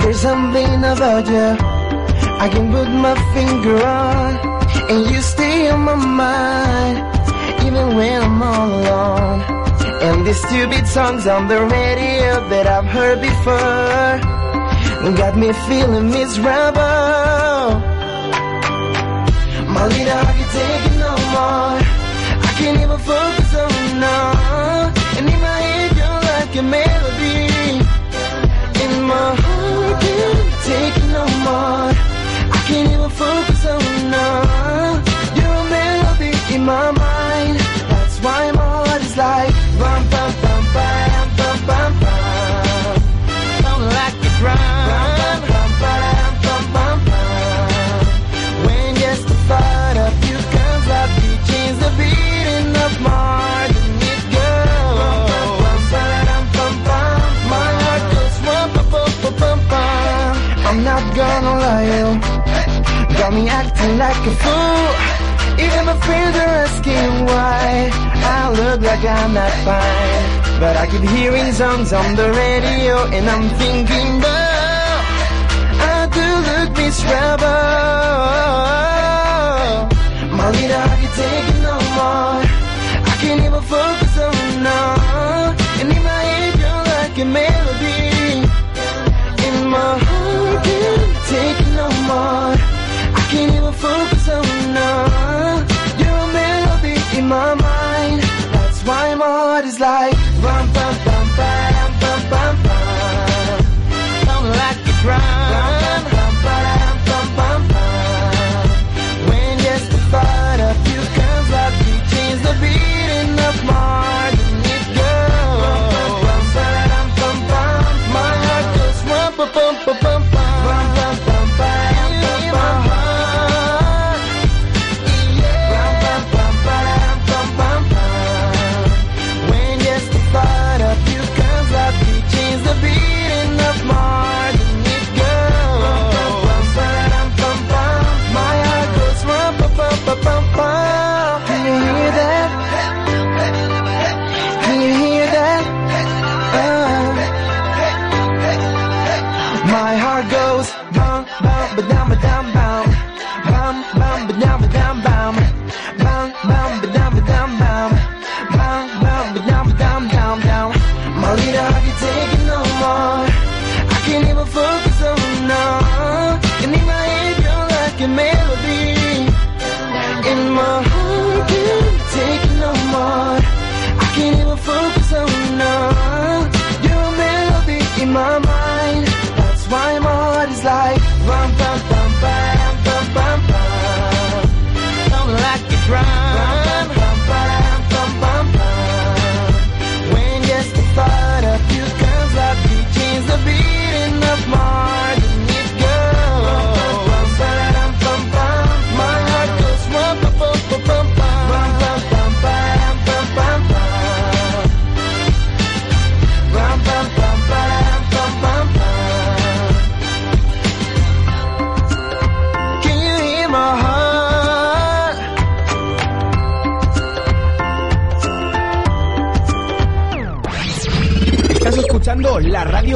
There's something about you I can put my finger on And you stay on my mind Even when I'm all alone. And these stupid songs on the radio That I've heard before Got me feeling miserable. My leader, I can take it no more. I can't even focus on no. And in my head you're like a melody my can't take it no more. I can't even focus on You're a melody in my mind. That's why my heart is like Bum, bum, bum, bam, bum, bum, bum. Sound like a drum Bum, bum, bam, bum, bum, bum. When just the thought of you comes up You change the beating of my not gonna lie Got me acting like a fool. Even my friends are asking why. I look like I'm not fine. But I keep hearing songs on the radio And I'm thinking, oh I do look miserable My leader, I can take it no more. I can't even focus on no. And in my head, you're like a melody. In my heart, focus in my mind. That's why my heart is like bum, bum, bam, bum, bum, bum. Sound like a drum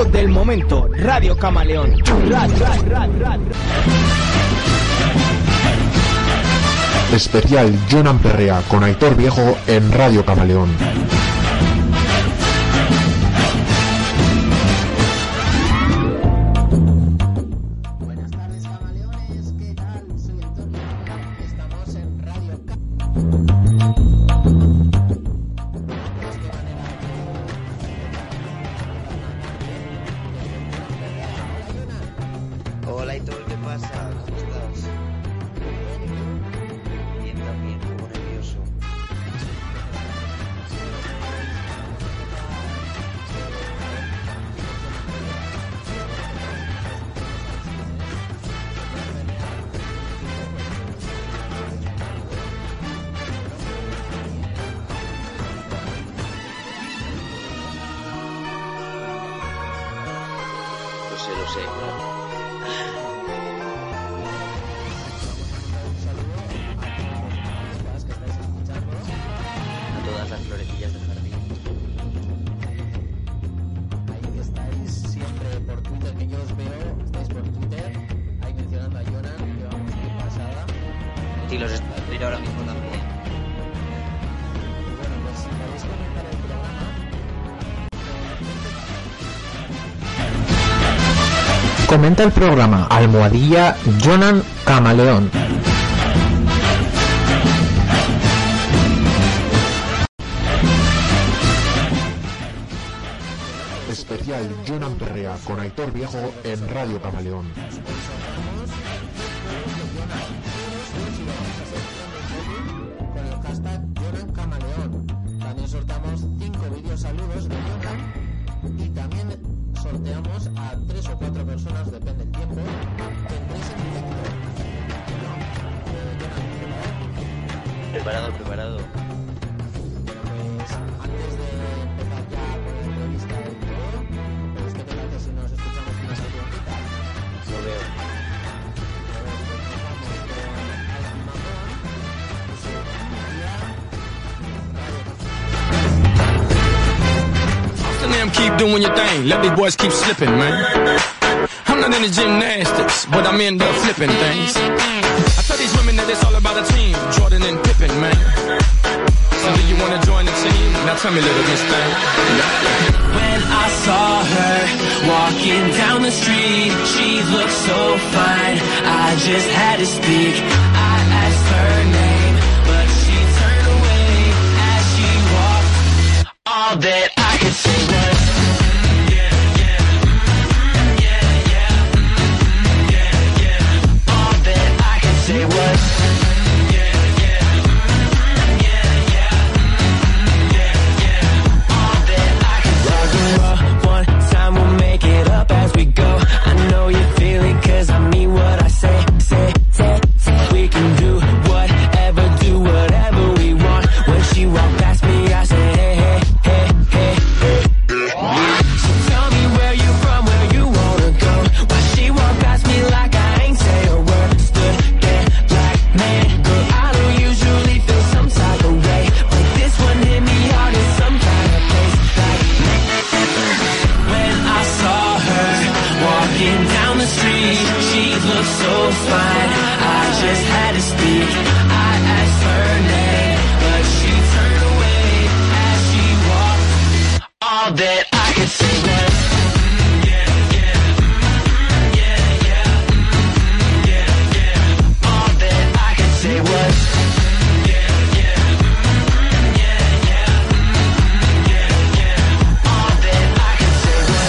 del momento, Radio Camaleón. Especial Jonan Perrea con Aitor Viejo en Radio Camaleón. presenta el programa Almohadilla Jonan Camaleón. Especial Jonan Perrea con Aitor Viejo en Radio Camaleón. slipping. Let these boys keep slipping, man. I'm not in the gymnastics, but I'm in the flipping things. I tell these women that it's all about a team, Jordan and Pippen, man. So do you wanna join the team? Now tell me, little miss thing. When I saw her walking down the street, she looked so fine. I just had to speak. all that I could say was.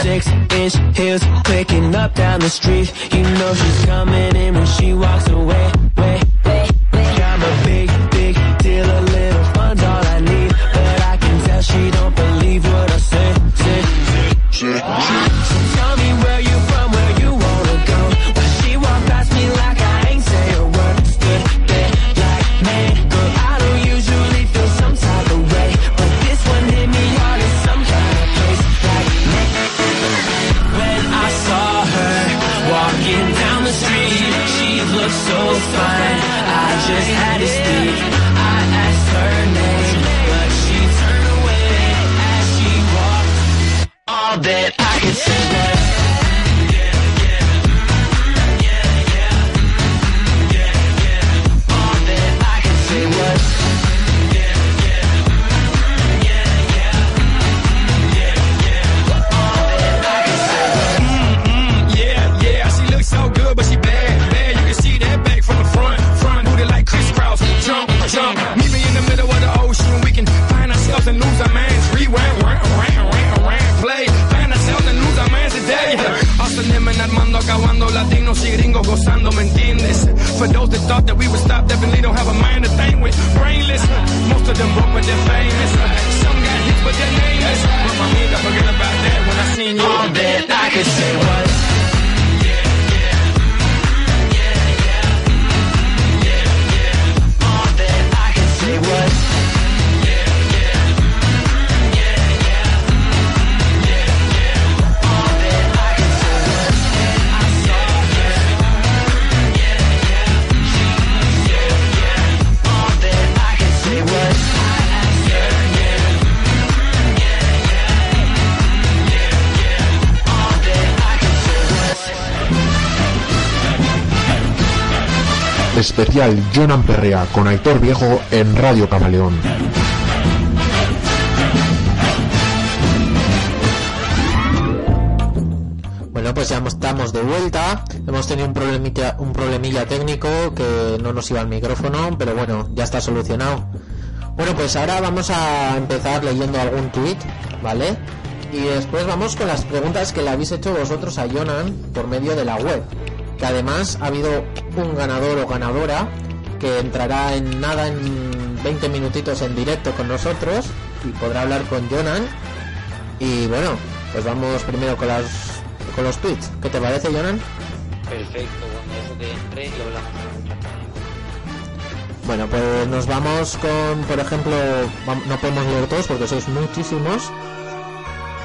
Six inch heels clicking up down the street. You know she's coming in when she walks away. Especial Jonan Perrea con Aitor Viejo en Radio Camaleón. Bueno, pues ya estamos de vuelta. Hemos tenido un problemilla, un problemilla técnico que no nos iba al micrófono, pero bueno, ya está solucionado. Bueno, pues ahora vamos a empezar leyendo algún tweet, ¿vale? Y después vamos con las preguntas que le habéis hecho vosotros a Jonan por medio de la web. Que además ha habido un ganador o ganadora que entrará en nada en 20 minutitos en directo con nosotros y podrá hablar con Jonan. Y bueno, pues vamos primero con las con los tweets. ¿Qué te parece, Jonan? Perfecto, cuando eso te entre y hablamos. Bueno, pues nos vamos con, por ejemplo, no podemos leer todos porque sois muchísimos.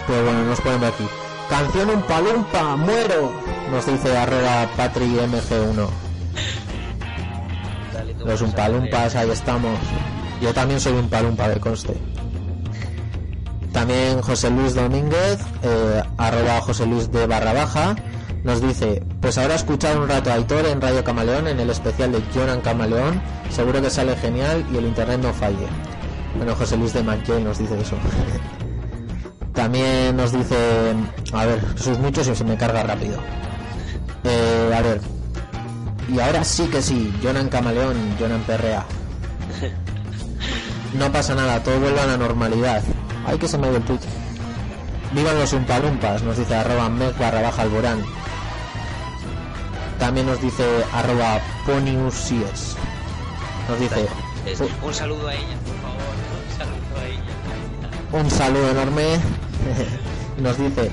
Pero bueno, nos ponen aquí. Canción un palumpa, muero. Nos dice arroba patrimg1. Los umpalumpas, ahí estamos. Yo también soy un palumpa de conste. También José Luis Domínguez, eh, arroba José Luis de barra baja, nos dice, pues ahora escuchar un rato a Aitor en Radio Camaleón, en el especial de Jonan Camaleón, seguro que sale genial y el internet no falle. Bueno, José Luis de Manquel nos dice eso. También nos dice, a ver, sus muchos y se me carga rápido. Eh, a ver, y ahora sí que sí, Jonan Camaleón, Jonan Perrea. No pasa nada, todo vuelve a la normalidad. Ay, que se me ha ido el tweet. Vivan los umpalumpas, nos dice arroba mec barra baja alborán. También nos dice arroba poniusies. Nos dice Es- un saludo a ella, por favor. Un saludo a ella. un saludo enorme. nos dice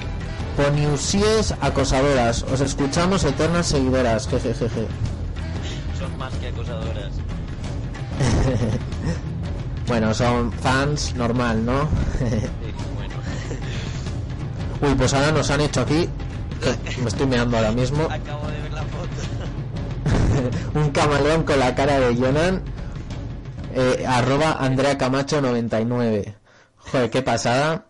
poniusies acosadoras, os escuchamos eternas seguidoras. Jejejeje. Son más que acosadoras. Bueno, son fans normal, ¿no? Uy, pues ahora nos han hecho aquí. que me estoy meando ahora mismo. Acabo de ver la foto. un camaleón con la cara de Jonan. Eh, arroba Andrea Camacho 99. Joder, qué pasada.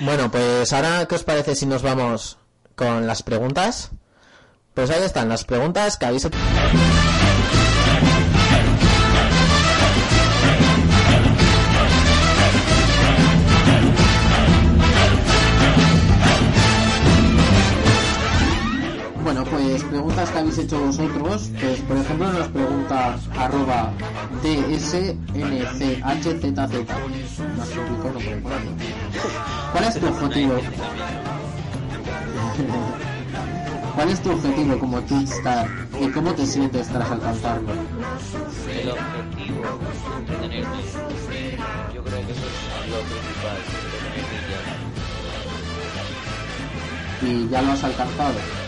Bueno, pues ahora, ¿qué os parece si nos vamos con las preguntas? Pues ahí están las preguntas que habéis preguntas que habéis hecho vosotros. Pues por ejemplo nos pregunta arroba DSNCHZZ. ¿Cuál es tu objetivo? ¿Cuál es tu objetivo como Twitstar y cómo te sientes tras alcanzarlo? El objetivo, entretenerme. Yo creo que eso es lo principal, entretenerme y ya. Y ya lo has alcanzado.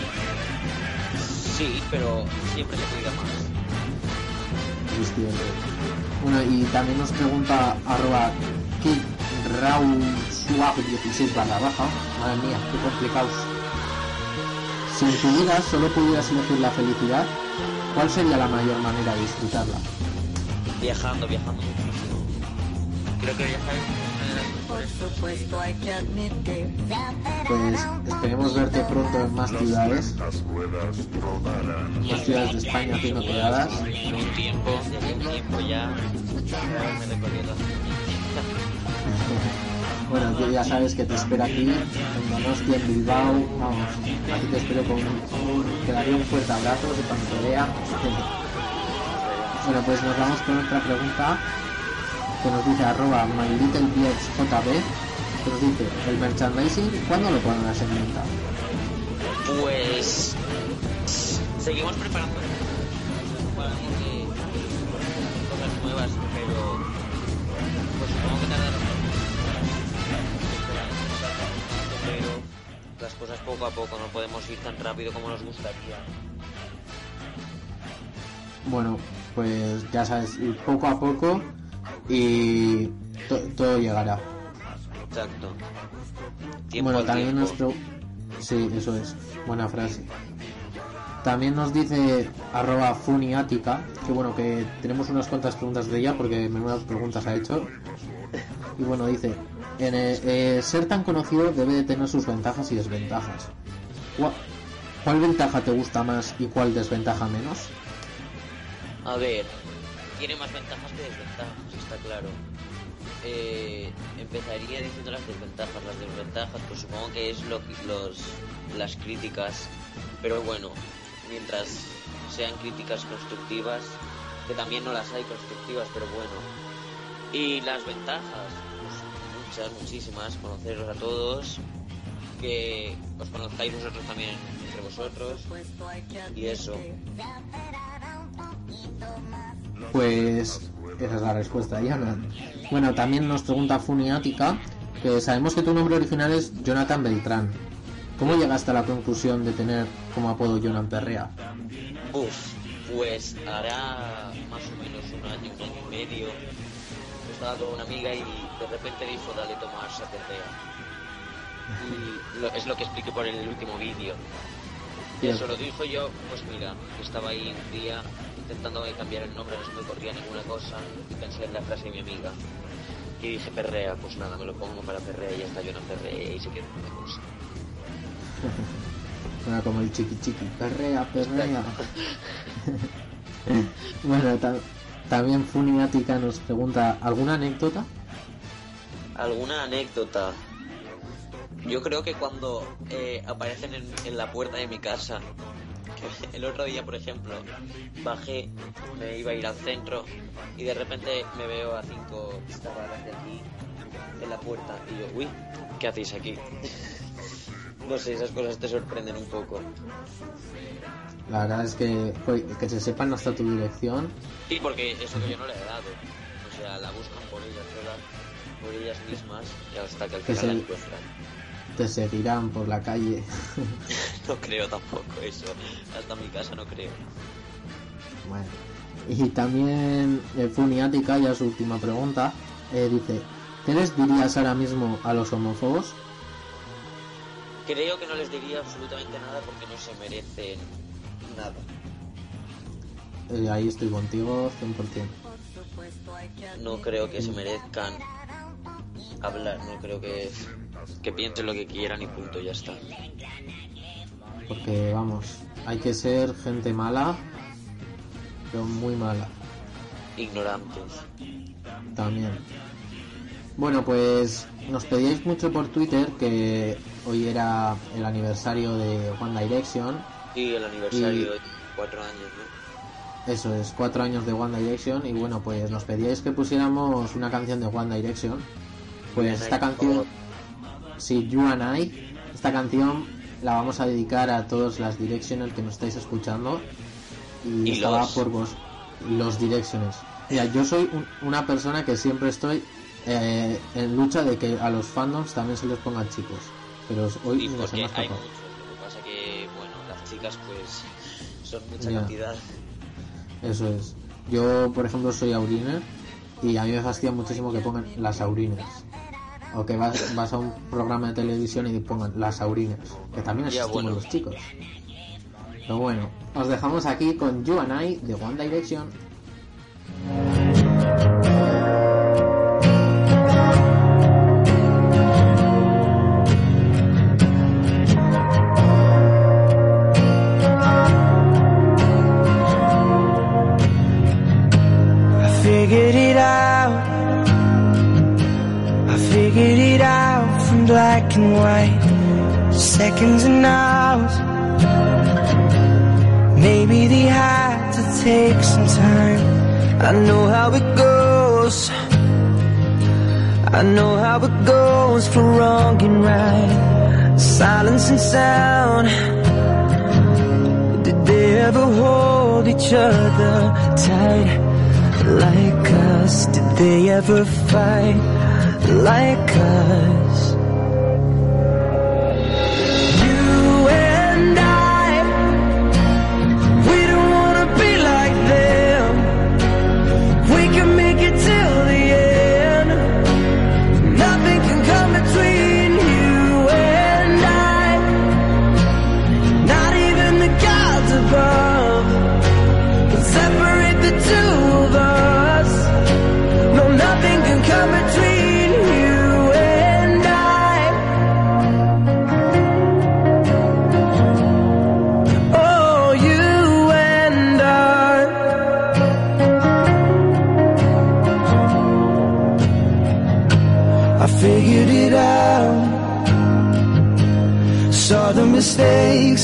Sí, pero siempre se puede ir a más. Es cierto. Bueno, y también nos pregunta arroba KickRaulSwap16 barra baja. Madre mía, qué complicados. Si en tu vida solo pudieras elegir la felicidad, ¿cuál sería la mayor manera de disfrutarla? Viajando, viajando muchísimo. Creo que viajar Pues esperemos verte pronto en más ciudades. Más ciudades de España haciendo quedadas. En un tiempo, a un tiempo ya. Bueno, tú ya sabes que te espero aquí, en Donostia, en Bilbao, vamos, aquí te espero con un, te daría un fuerte abrazo de cuando te vea. Bueno, pues nos vamos con otra pregunta que nos dice arroba mylittlebjb, que nos dice, el merchandising, ¿cuándo lo pondrás en venta? Pues seguimos preparando cosas nuevas, pero pues supongo que tardará pero las cosas poco a poco, no podemos ir tan rápido como nos gustaría. Bueno, pues ya sabes, ir poco a poco y to- todo llegará. Exacto. Tiempo bueno, también tiempo. nos pro- Sí, eso es. Buena frase. También nos dice arroba funiática, que bueno, que tenemos unas cuantas preguntas de ella porque menudas preguntas ha hecho. Y bueno, dice, en, eh, eh, ser tan conocido debe de tener sus ventajas y desventajas. ¿Cuál, cuál ventaja te gusta más y cuál desventaja menos? A ver, tiene más ventajas está claro. Eh, empezaría diciendo las desventajas. Las desventajas, pues supongo que es lo, los, las críticas. Pero bueno, mientras sean críticas constructivas, que también no las hay constructivas, pero bueno. Y las ventajas, pues muchas, muchísimas, conoceros a todos, que os conozcáis vosotros también entre vosotros, y eso. Pues esa es la respuesta, Jonathan. Bueno, también nos pregunta Funiática que sabemos que tu nombre original es Jonathan Beltrán. ¿Cómo llegaste a la conclusión de tener como apodo Jonathan Perrea? Uf, pues hará más o menos un año, un año y medio. Estaba con una amiga y de repente dijo, dale tomar Saterrea. Y lo- es lo que expliqué por el último vídeo. Y eso lo dijo yo, pues mira, estaba ahí un día intentando cambiar el nombre, no se me ocurría ninguna cosa, y pensé en la frase de mi amiga. Y dije Perrea, pues nada, me lo pongo para Perrea y ya está Jonathan Perrea y se quedó una cosa. Suena como el chiqui chiqui. Perrea, perrea. bueno, ta- también Funiática nos pregunta, ¿alguna anécdota? ¿Alguna anécdota? Yo creo que cuando eh, aparecen en, en la puerta de mi casa, el otro día, por ejemplo, bajé, me iba a ir al centro y de repente me veo a cinco chavales de aquí en la puerta y yo, uy, ¿qué hacéis aquí? no sé, esas cosas te sorprenden un poco. La verdad es que joder, que se sepan hasta tu dirección. Sí, porque eso que yo no le he dado. O sea, la buscan por ellas solas, por ellas mismas, y hasta que al final la encuentran. Te seguirán por la calle. No creo tampoco eso. Hasta mi casa no creo. Bueno. Y también eh, Funiática, ya su última pregunta, eh, dice, ¿qué les dirías ahora mismo a los homófobos? Creo que no les diría absolutamente nada porque no se merecen nada. Eh, ahí estoy contigo 100%. No creo que se merezcan hablar. No creo que, que piensen lo que quieran y punto, ya está. Porque vamos, hay que ser gente mala, pero muy mala Ignorantes. también. Bueno, pues nos pedíais mucho por Twitter que hoy era el aniversario de One Direction. Y el aniversario Y- de cuatro años, ¿no? Eso es, cuatro años de One Direction. Y bueno, pues nos pedíais que pusiéramos una canción de One Direction. Pues esta canción, sí, You and I, esta canción la vamos a dedicar a todos las Directioners que nos estáis escuchando. Y, Y estaba los. por vos, los Directioners. Mira, yo soy un- una persona que siempre estoy eh, en lucha de que a los fandoms también se les pongan chicos. Pero hoy escapado. muchos. Lo que pasa que, bueno, las chicas pues son mucha Ya. cantidad. Eso es. Yo, por ejemplo, soy Auriner y a mí me fastidia muchísimo que pongan las Aurines. O que vas, vas a un programa de televisión y pongan las Aurines. Que también Ya, existimos bueno. los chicos. Pero bueno, os dejamos aquí con You and I de One Direction. I figured it out. Figured it out from black and white. Seconds and hours. Maybe they had to take some time. I know how it goes. I know how it goes for wrong and right. Silence and sound. Did they ever hold each other tight like us? Did they ever fight like us.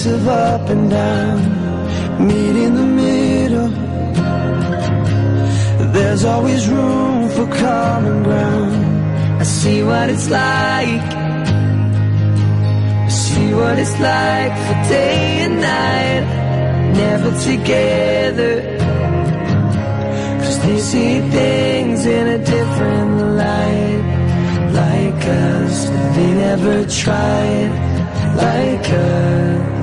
Of up and down, meet in the middle. There's always room for common ground. I see what it's like. I see what it's like for day and night, never together. Cause they see things in a different light, like us. They never tried, like us.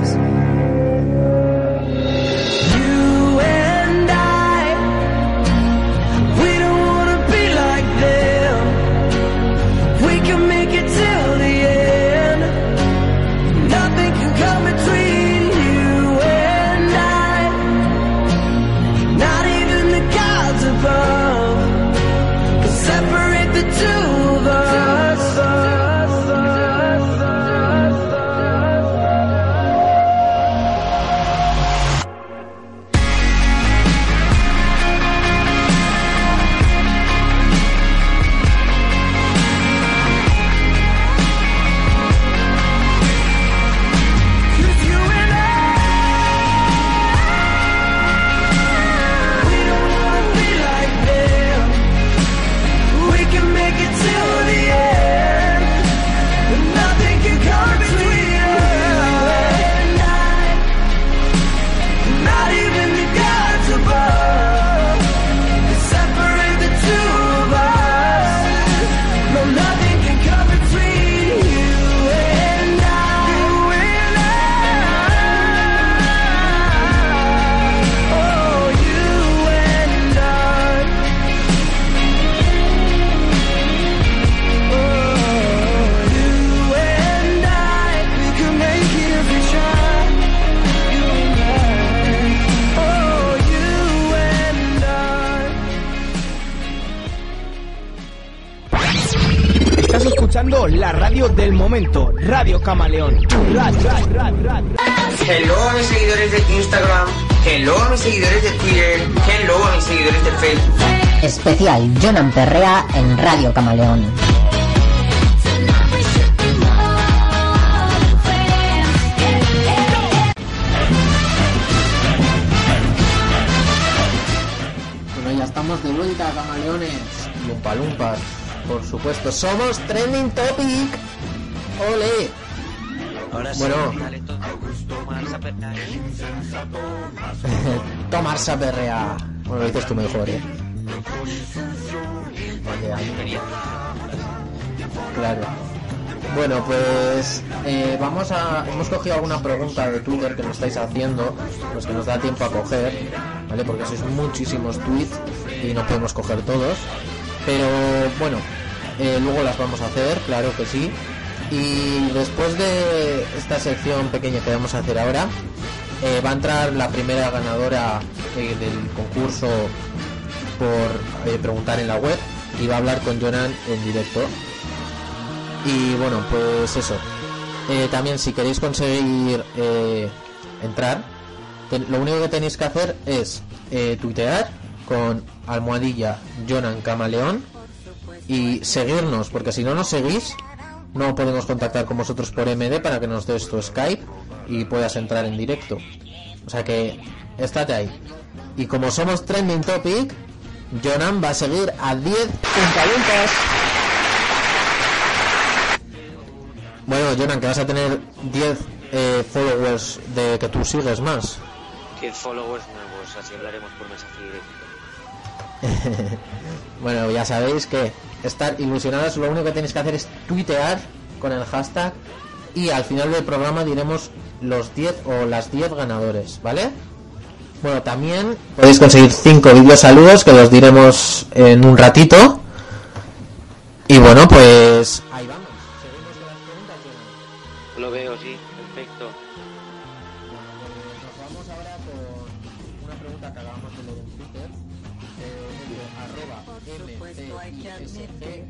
Radio del momento, Radio Camaleón. Ra- ra- ra- ra- Hello a mis seguidores de Instagram, hello a mis seguidores de Twitter, hello a mis seguidores de Facebook. Especial Jonan Perrea en Radio Camaleón. Bueno, ya estamos de vuelta, camaleones. Lumpa lumpas, por supuesto. Somos Trending Topic. ¡Ole! Ahora sí, Bueno. dale todo. Tomar, apretar. Tomar Saperrea. Bueno, lo dices tú mejor, eh. Claro. Bueno, pues eh, vamos a. Hemos cogido alguna pregunta de Twitter que nos estáis haciendo, los que nos da tiempo a coger, ¿vale? Porque sois muchísimos tweets y no podemos coger todos. Pero bueno, eh, luego las vamos a hacer, claro que sí. Y después de esta sección pequeña que vamos a hacer ahora, eh, va a entrar la primera ganadora eh, del concurso por eh, preguntar en la web y va a hablar con Jonan en directo. Y bueno, pues eso. También si queréis conseguir entrar, lo único que tenéis que hacer es tuitear con almohadilla Jonan Camaleón y seguirnos, porque si no nos seguís, no podemos contactar con vosotros por MD para que nos des tu Skype y puedas entrar en directo. O sea que estate ahí. Y como somos trending topic, Jonan va a seguir a 10 puntalentas. Bueno, Jonan, que vas a tener 10 eh, followers de que tú sigues más. 10 followers nuevos, así hablaremos por mensaje directo. Bueno, ya sabéis que estar ilusionados, lo único que tenéis que hacer es tuitear con el hashtag y al final del programa diremos los 10 o las 10 ganadores, ¿vale? Bueno, también podéis conseguir 5 vídeos saludos que los diremos en un ratito. Y bueno, pues ahí vamos. Seguimos con las preguntas. Lo veo, sí,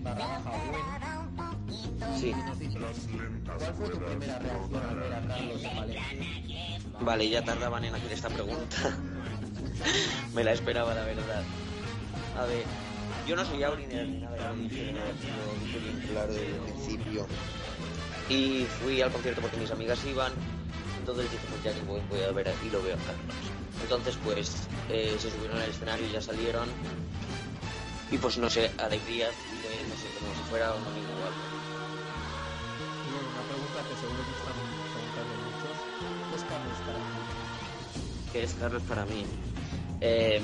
barra baja. Sí. ¿cuál fue tu primera reacción al ver a Carlos? Vale, ya tardaban en hacer esta pregunta. Me la esperaba, la verdad. A ver, yo no soy Auri ni nada, lo dije, claro desde el principio. Y fui al concierto porque mis amigas iban. Entonces dije, pues ya que voy, voy a ver y lo veo a Carlos. Entonces, pues eh, se subieron al escenario y ya salieron. Y pues no sé, alegría, fue, no sé, como si fuera un amigo o algo. Y bueno, una pregunta que seguro que están preguntando muchos. ¿Qué es Carlos para ti? ¿Qué es Carlos para mí? Em,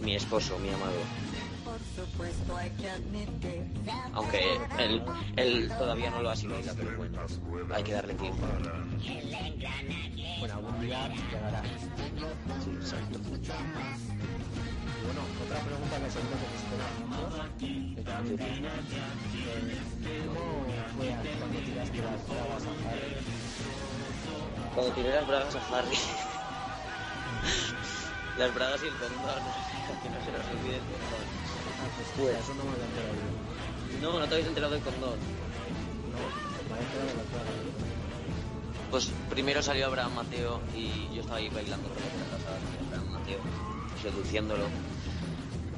mi esposo, mi amado. Aunque él, él todavía no lo asimila, pero bueno, hay que darle tiempo. Bueno, algún día llegará. Sí, exacto. Bueno, otra pregunta que seguro que muchos, eh, ¿Cómo fue cuando tiraste las bragas a Harry? Cuando tiré las bragas a Harry. las bragas y el condón. que no se nos olvide el condón. Ah, pues, eso no me lo he enterado yo. No, no te habéis enterado del condón. No, me he enterado de las bragas. Pues primero salió Abraham Mateo y yo estaba ahí bailando con la casa de Abraham Mateo, seduciéndolo.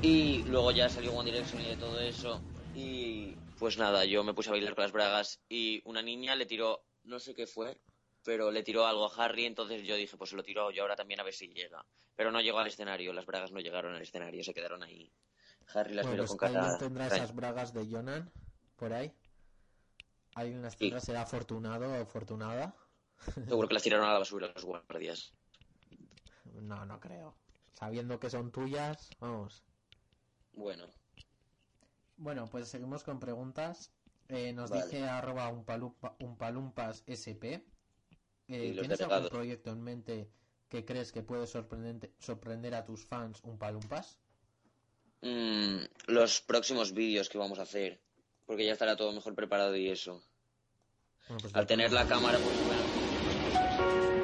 Y luego ya salió One Direction y de todo eso. Y pues nada, yo me puse a bailar con las bragas y una niña le tiró, no sé qué fue, pero le tiró algo a Harry, entonces yo dije, pues se lo tiro yo ahora también a ver si llega. Pero no llegó al escenario, las bragas no llegaron al escenario, se quedaron ahí. Harry las Bueno, miró pues con cara... alguien tendrá esas bragas de Jonan por ahí. Alguien las Sí. tendrá, será afortunado o afortunada. Seguro que las tiraron a la basura los guardias. No, no creo. Sabiendo que son tuyas, vamos. Bueno, Bueno, pues seguimos con preguntas. Eh, nos Vale. dice arroba un, palumpas SP. Eh, ¿Tienes algún proyecto en mente que crees que puede sorprender a tus fans un palumpas? Mm, los próximos vídeos que vamos a hacer. Porque ya estará todo mejor preparado y eso. Bueno, pues Al tener la cámara, pues bueno.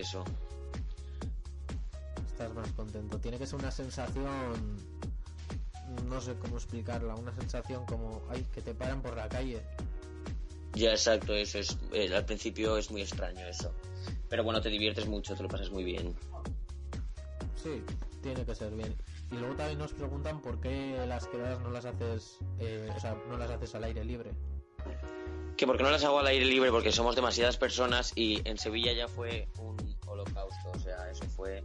Eso. Estás más contento. Tiene que ser una sensación, no sé cómo explicarla, una sensación como, ay, que te paran por la calle. Ya, exacto, eso es. eh, al principio es muy extraño eso. Pero bueno, te diviertes mucho, te lo pasas muy bien. Sí, tiene que ser bien. Y luego también nos preguntan por qué las quedadas no las haces, eh, o sea, no las haces al aire libre. Que porque no las hago al aire libre, porque somos demasiadas personas y en Sevilla ya fue un holocausto, o sea, eso fue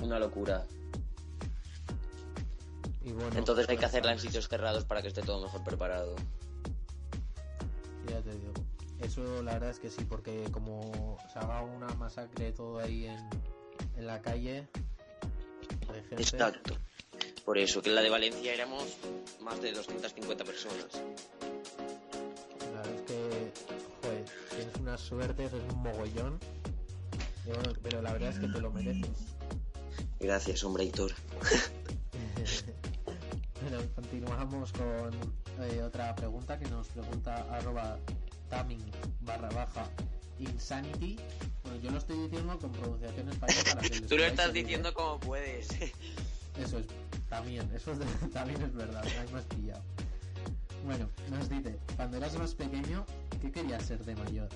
una locura. Y bueno, Entonces hay que hacerla en sitios cerrados para que esté todo mejor preparado. Ya te digo. Eso la verdad es que sí, porque como se haga una masacre todo ahí en, en la calle, gente, Exacto. Por eso, que en la de Valencia éramos más de 250 personas. Tienes una suerte, eso es un mogollón. Y bueno, pero la verdad es que te lo mereces. Gracias, hombre, Hitor. Bueno, continuamos con eh, otra pregunta que nos pregunta arroba taming barra baja insanity. Bueno, yo lo estoy diciendo con pronunciación española para que Tú lo estás diciendo como puedes. Eso es, también, eso es también es verdad, ahí me has pillado. Bueno, nos dice, cuando eras más pequeño, ¿qué querías ser de mayor?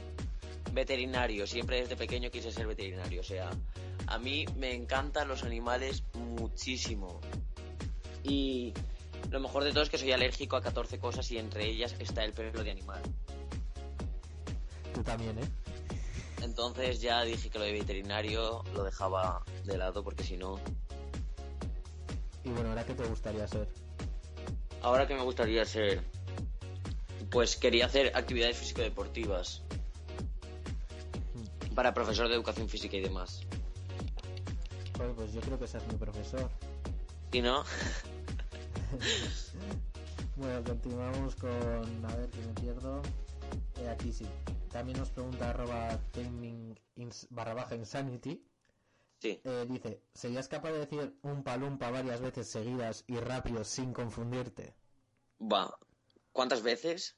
veterinario, siempre desde pequeño quise ser veterinario. O sea, a mí me encantan los animales muchísimo. Y lo mejor de todo es que soy alérgico a 14 cosas y entre ellas está el pelo de animal. Tú también, ¿eh? Entonces ya dije que lo de veterinario lo dejaba de lado porque si no... Y bueno, ahora qué te gustaría ser. Ahora que me gustaría ser... pues quería hacer actividades físico-deportivas. Para profesor de educación física y demás. Joder, pues yo creo que ese es mi profesor. ¿Y no? Bueno, continuamos con. A ver que me pierdo. Eh, aquí sí. También nos pregunta arroba barra baja insanity. Sí. Eh, dice: ¿Serías capaz de decir un palumpa varias veces seguidas y rápido sin confundirte? Va. ¿Cuántas veces?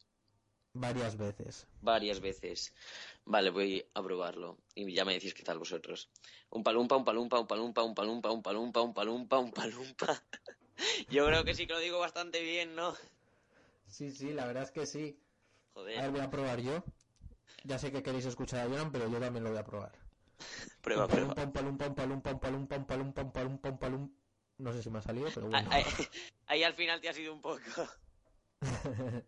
Varias veces. Varias veces. Vale, voy a probarlo. Y ya me decís qué tal vosotros. Un palumpa, un palumpa, un palumpa, un palumpa, un palumpa, un palumpa, un palumpa. Yo creo que sí que lo digo bastante bien, ¿no? Sí, sí, la verdad es que sí. Joder. A ver, voy a probar yo. Ya sé que queréis escuchar a Joan, pero yo también lo voy a probar. prueba, prueba. No sé si me ha salido, pero bueno. Ahí al final te ha sido un poco.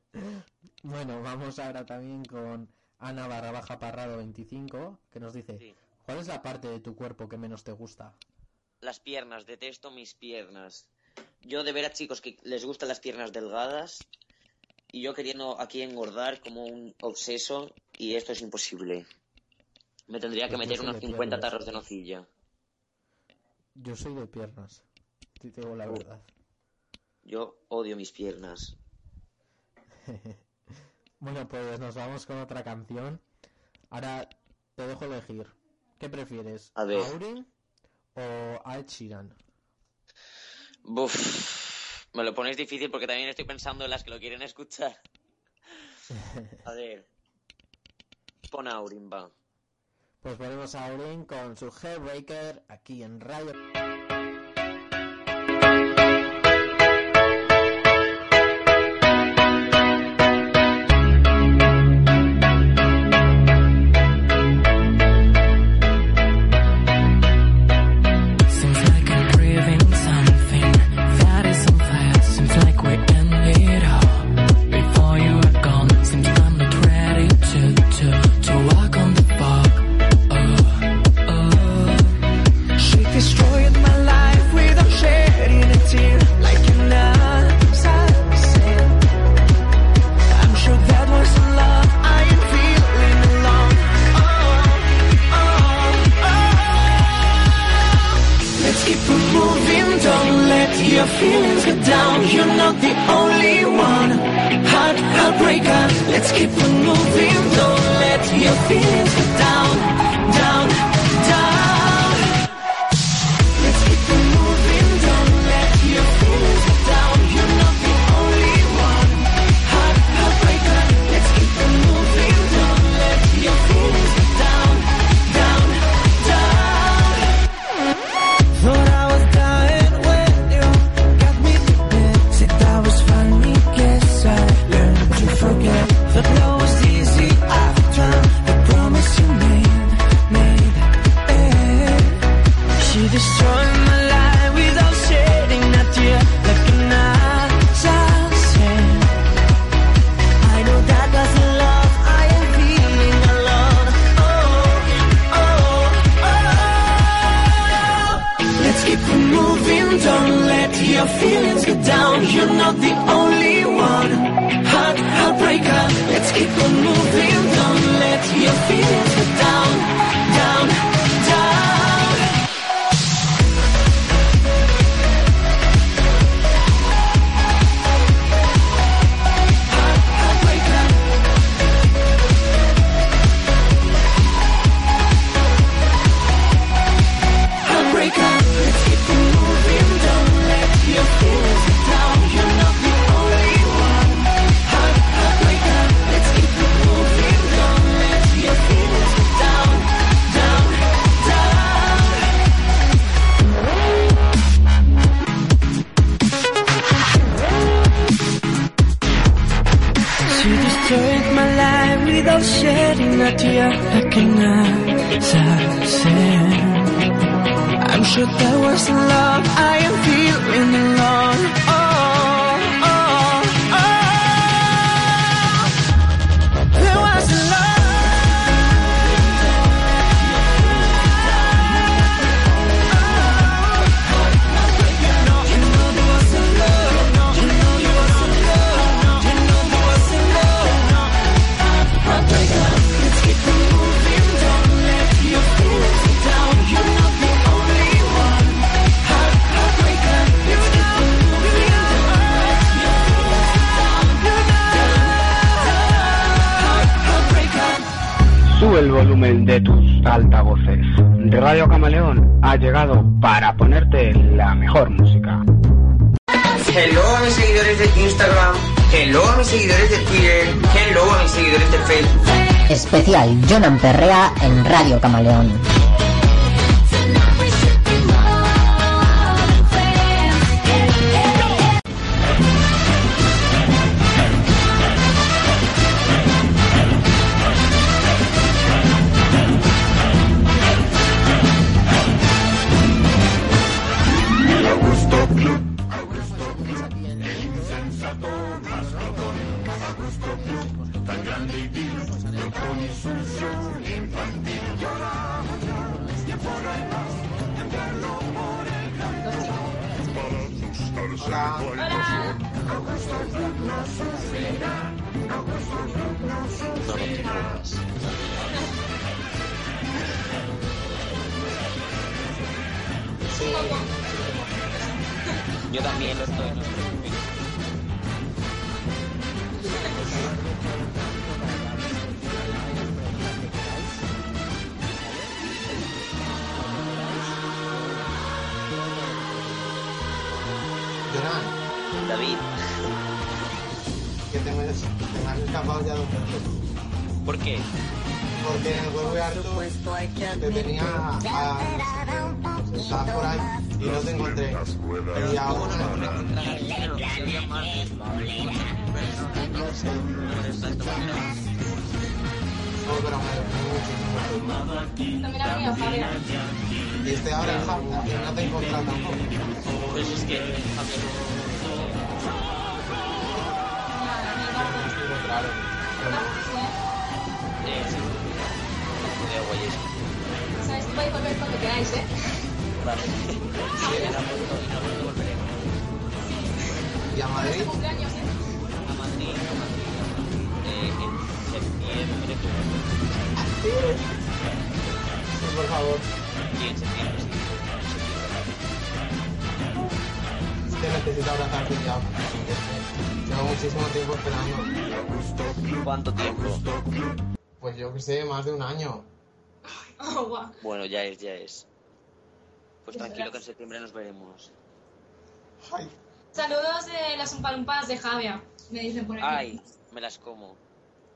bueno, vamos ahora también con Ana barra baja parrado 25, que nos dice, Sí. ¿cuál es la parte de tu cuerpo que menos te gusta? Las piernas, detesto mis piernas. Yo de ver a chicos que les gustan las piernas delgadas y yo queriendo aquí engordar como un obseso y esto es imposible. Me tendría que yo meter unos de 50 piernas. tarros de nocilla. Yo soy de piernas, te digo la verdad. Yo odio mis piernas. Bueno, pues nos vamos con otra canción. Ahora te dejo elegir. ¿Qué prefieres? A ver. Aurin o Ed Sheeran? Buf, me lo pones difícil porque también estoy pensando en las que lo quieren escuchar. A ver. Pon Aurin, va. Pues ponemos a Aurin con su Hairbreaker aquí en Radio. An. I'm sure that was love. I am feeling alone. Oh, volumen de tus altavoces. Radio Camaleón ha llegado para ponerte la mejor música. Hello a mis seguidores de Instagram. Hello a mis seguidores de Twitter. Hello a mis seguidores de Facebook. Especial Jonan Perrea en Radio Camaleón. Más de un año. Oh. Bueno, ya es, ya es. Pues tranquilo que en septiembre nos veremos. Ay, Saludos de las umpalumpas de Javier, me dicen por aquí. Ay, me las como.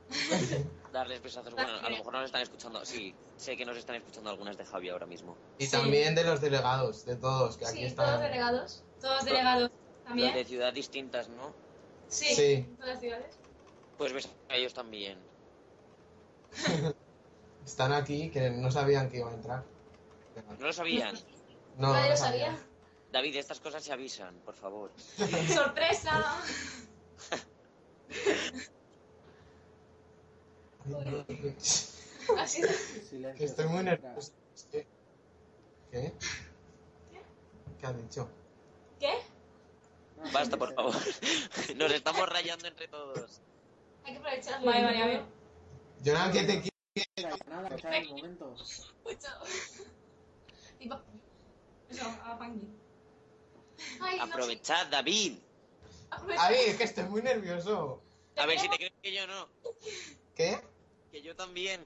Darles besazos. Bueno, a lo mejor no nos están escuchando. Sí, sé que nos están escuchando algunas de Javi ahora mismo. Y Sí. también de los delegados, de todos, que aquí están. todos delegados. Todos delegados Los también. de ciudad distintas, ¿no? Sí, Sí. todas las ciudades. Pues ves a ellos también. Están aquí que no sabían que iba a entrar. ¿No lo sabían? No, Nadie no lo sabían. sabía. David, estas cosas se avisan, por favor. ¡Sorpresa! Ha Estoy muy nervioso. Que- ¿Qué? ¿Qué has dicho? ¿Qué? Basta, por favor. Nos estamos rayando entre todos. Hay que aprovechar. Vale, vale, a ver. Jonathan, que te quiero. Nada, que sea el momento. Sé. Aprovechad, David. Es que estoy muy nervioso. A ver si te crees que yo no. ¿Qué? Que yo también.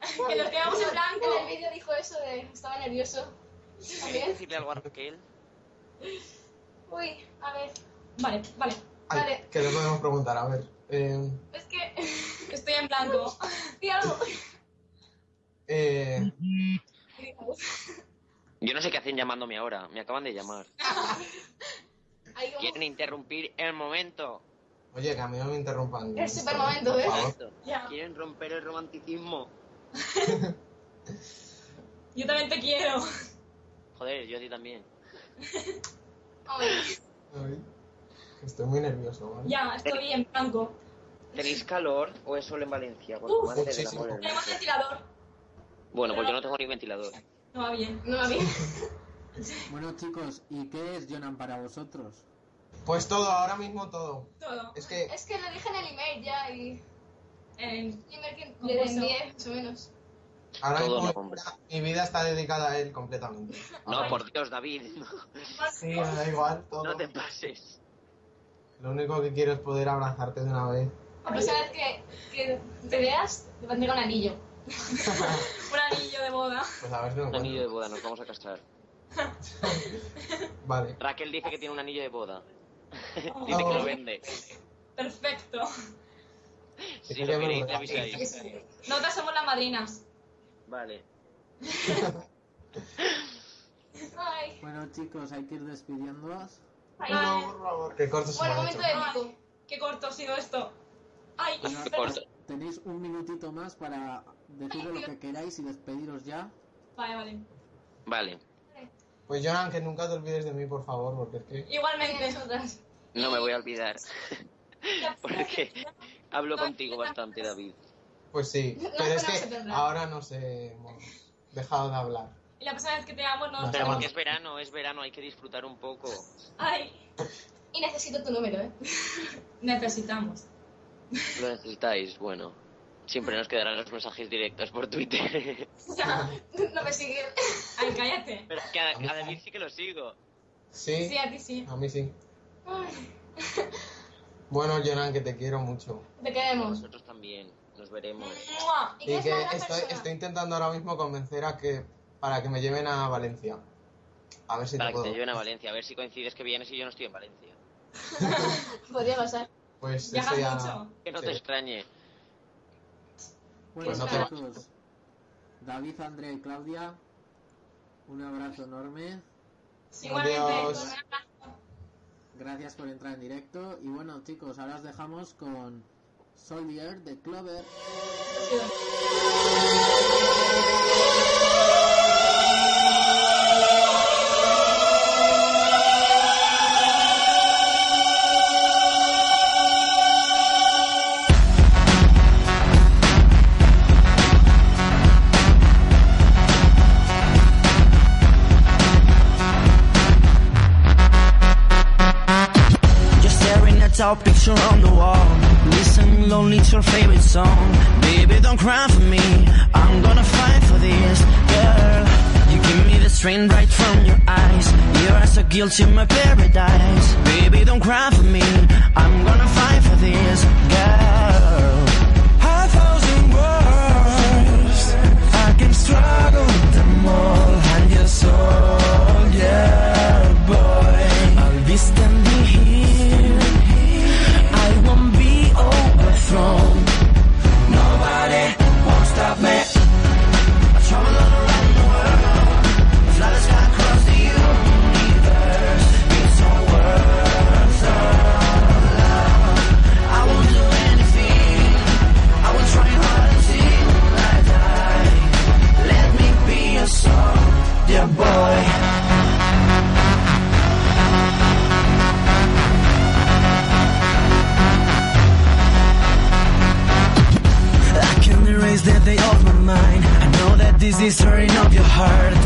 Que nos quedamos en blanco. En el vídeo dijo eso de... Estaba nervioso. ¿Quieres También. decirle algo a Raquel? Uy, a ver. Vale, vale. Ay, Vale. ¿Qué le podemos preguntar? A ver. Eh, Es que estoy en blanco. Di algo. eh, Yo no sé qué hacen llamándome ahora. Me acaban de llamar. Quieren interrumpir el momento. oye, que a mí no me interrumpan. El super momento. Ya. Quieren romper el romanticismo. Yo también te quiero. Joder, yo a ti también. Ay, Ay, que Estoy muy nervioso, ¿vale? ya, estoy en blanco. ¿Tenéis calor o es sol en Valencia? Uf, muchísimo. Tenemos ventilador. Bueno, pues yo no tengo ni ventilador. No va bien. No va bien. Bueno chicos, ¿y qué es Jonan para vosotros? Pues todo, ahora mismo todo. Todo. Es que Es que lo dije en el email ya y... En el email que le envié, más o menos. ahora Todo mismo no, mi vida está dedicada a él completamente. No, por Dios, David. Sí, me da igual, todo. No te pases. Lo único que quiero es poder abrazarte de una vez. La próxima vez que, que te veas, te pondré un anillo. Un anillo de boda. Pues a ver si Un anillo de boda, nos vamos a castrar. Vale. Raquel dice que tiene un anillo de boda. Oh. dice que lo vende. Perfecto. Si lo queréis, me avisáis. Nosotras somos las madrinas. Vale. Ay. Bueno, chicos, hay que ir despidiéndoos. Ay. Qué corto se Bueno, me ha momento épico. Qué corto ha sido esto. Ay, espera. Tenéis un minutito más para decirle lo que queráis y despediros ya. Vale, vale. Vale. Pues Jonan, que nunca te olvides de mí, por favor, porque es que... Igualmente, nosotras. No me voy a olvidar. Porque hablo contigo bastante, David. Pues sí, No, pero es que ahora nos hemos dejado de hablar. Y la próxima vez que te amo, no Pero porque es verano, es verano, hay que disfrutar un poco. Ay. Y necesito tu número, ¿eh? Necesitamos. Lo necesitáis, bueno. Siempre nos quedarán los mensajes directos por Twitter. Ya, no me sigues. Ay, cállate. Pero que a, a David sí que lo sigo. ¿Sí? Sí, a ti sí. A mí sí. Ay, Bueno, Jonan, que te quiero mucho. te queremos. Nosotros también. Nos veremos. ¡Mua! ¿Y que estoy, estoy intentando ahora mismo convencer a que... Para que me lleven a Valencia. A ver si Para te que te puedo. lleven a Valencia. A ver si coincides que vienes y yo no estoy en Valencia. Podría pasar. Pues Viajas ya... mucho. Que no sí. te extrañe. Bueno, Pues no te chicos, David, Andrea y Claudia, un abrazo enorme. Igualmente. Abrazo. Gracias por entrar en directo. Y bueno, chicos, ahora os dejamos con Soldier de Clover. Picture on the wall. Listen lonely to your favorite song. Baby, don't cry for me. I'm gonna fight for this, girl. You give me the strength right from your eyes. You're so guilty my paradise. Baby, don't cry for me. I'm gonna fight for this, girl. A thousand words. I can struggle heart.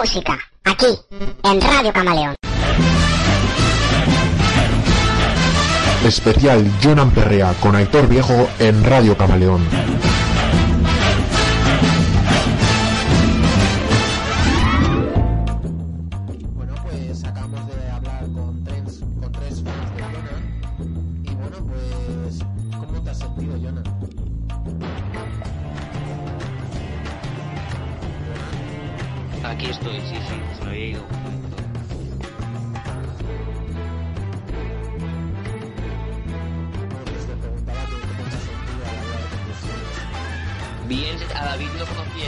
Música, aquí, en Radio Camaleón. Especial Jonan Perrea con Aitor Viejo en Radio Camaleón. Bien, a David lo conocí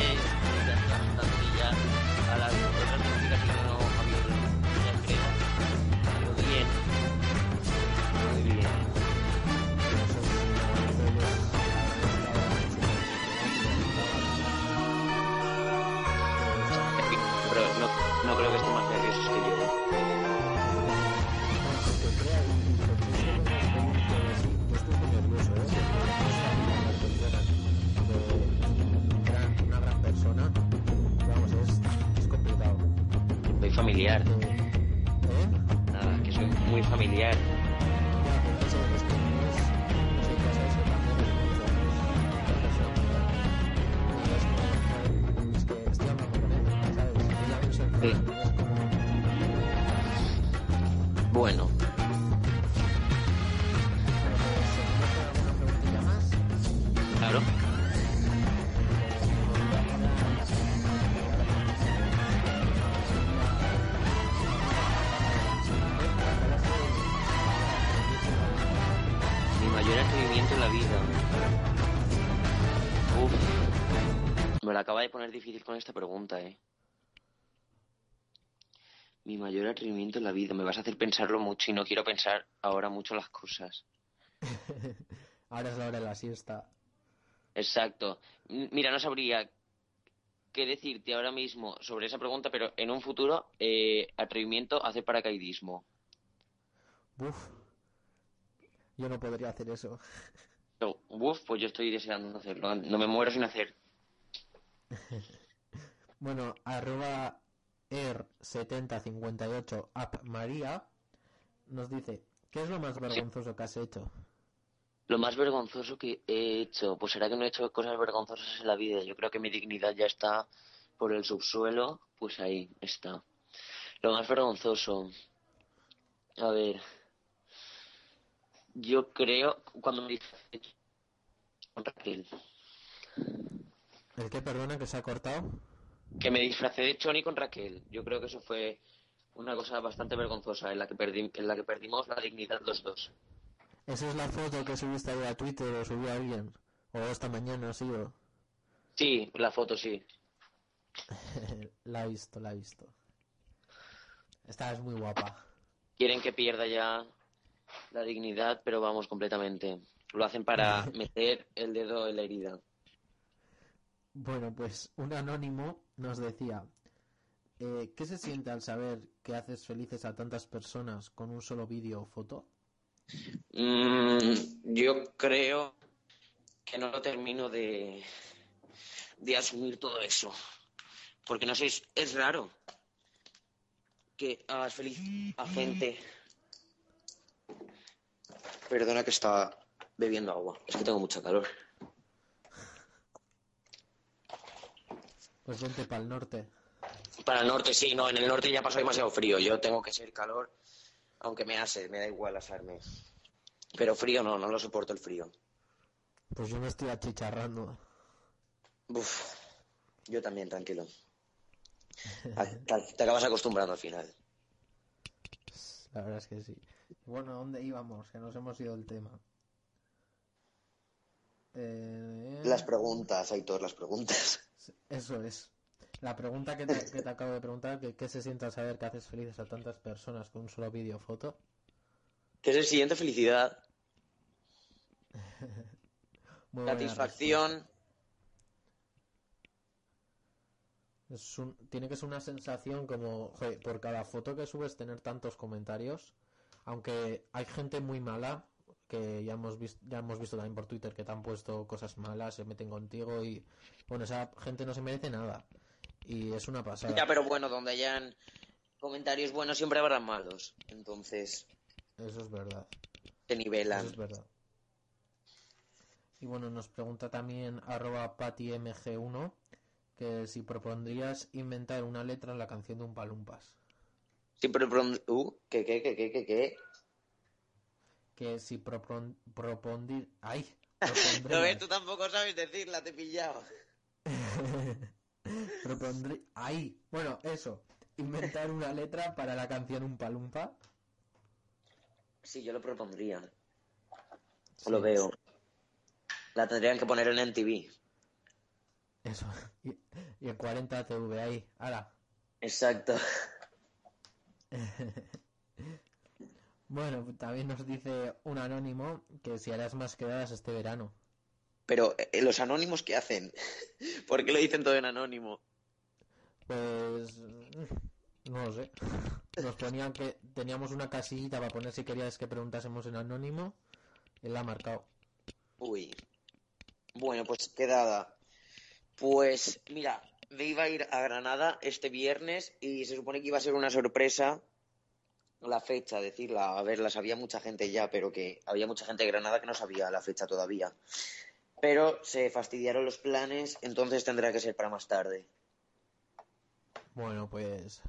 esta pregunta, eh. Mi mayor atrevimiento en la vida. Me vas a hacer pensarlo mucho y no quiero pensar ahora mucho las cosas. Ahora es la hora de la siesta. Exacto. Mira, no sabría qué decirte ahora mismo sobre esa pregunta, pero en un futuro, eh, atrevimiento hacer paracaidismo. Uf. Yo no podría hacer eso. No, uf, pues yo estoy deseando hacerlo. No me muero sin hacer. Bueno, arroba er7058 app María nos dice, ¿qué es lo más vergonzoso que has hecho? Lo más vergonzoso que he hecho, pues será que no he hecho cosas vergonzosas en la vida. Yo creo que mi dignidad ya está por el subsuelo, pues ahí está. Lo más vergonzoso. A ver. Yo creo cuando me Raquel. ¿El qué, perdona, que se ha cortado? Que me disfracé de Choni con Raquel. Yo creo que eso fue una cosa bastante vergonzosa en la que perdí, en la que perdimos la dignidad los dos. Esa es la foto que subiste ahí a Twitter o subió alguien. O esta mañana ha sido. Sí, la foto sí. la he visto, la he visto. Esta es muy guapa. quieren que pierda ya la dignidad, pero vamos completamente. Lo hacen para meter el dedo en la herida. Bueno, pues un anónimo nos decía, eh, ¿qué se siente al saber que haces felices a tantas personas con un solo vídeo o foto? Mm, yo creo que no lo termino de, de asumir todo eso. Porque no sé, es, raro que hagas feliz a gente. Perdona que estaba bebiendo agua, es que tengo mucha calor. Pues vente para el norte. Para el norte, sí, no, en el norte ya pasó demasiado frío. Yo tengo que ser calor, aunque me hace, me da igual asarme. Pero frío no, no lo soporto el frío. Pues yo me estoy achicharrando. Uf, yo también, tranquilo. A- Te, te acabas acostumbrando al final. La verdad es que sí. Bueno, ¿a dónde íbamos? Que nos hemos ido del tema. Eh, Las preguntas, Aitor, las preguntas. Eso es. La pregunta que te, que te acabo de preguntar, que ¿qué se siente al saber que haces felices a tantas personas con un solo vídeo foto? ¿Qué es el siguiente? Felicidad, Muy satisfacción. Es un- tiene que ser una sensación como, joder, por cada foto que subes tener tantos comentarios, aunque hay gente muy mala que ya hemos visto, ya hemos visto también por Twitter que te han puesto cosas malas, se meten contigo y bueno, esa gente no se merece nada y es una pasada. Ya, pero bueno, donde hayan comentarios buenos siempre habrá malos. Entonces, Eso es verdad. se nivelan. Eso es verdad. Y bueno, nos pregunta también arroba patymg1 que si propondrías inventar una letra en la canción de un palumpas. Siempre pron- Uh, ¿qué, qué, qué, qué, qué, qué? Que si propon propondi- ay, Lo ves, tú tampoco sabes decirla, te he pillado. propondrí- ay, bueno, eso, inventar una letra para la canción un palumpa. Sí, yo lo propondría. Lo veo. La tendrían que poner en NTV. Eso. Y, y en 40 TV ahí, ahora. Exacto. Bueno, también nos dice un anónimo que si harás más quedadas este verano. Pero, eh, ¿los anónimos qué hacen? ¿Por qué lo dicen todo en anónimo? Pues no lo sé. Nos ponían que teníamos una casillita para poner si querías que preguntásemos en anónimo. Él la ha marcado. Uy. Bueno, pues quedada. Pues mira, me iba a ir a Granada este viernes y se supone que iba a ser una sorpresa la fecha, decirla. A ver, la sabía mucha gente ya, pero que había mucha gente de Granada que no sabía la fecha todavía. Pero se fastidiaron los planes, entonces tendrá que ser para más tarde. Bueno, pues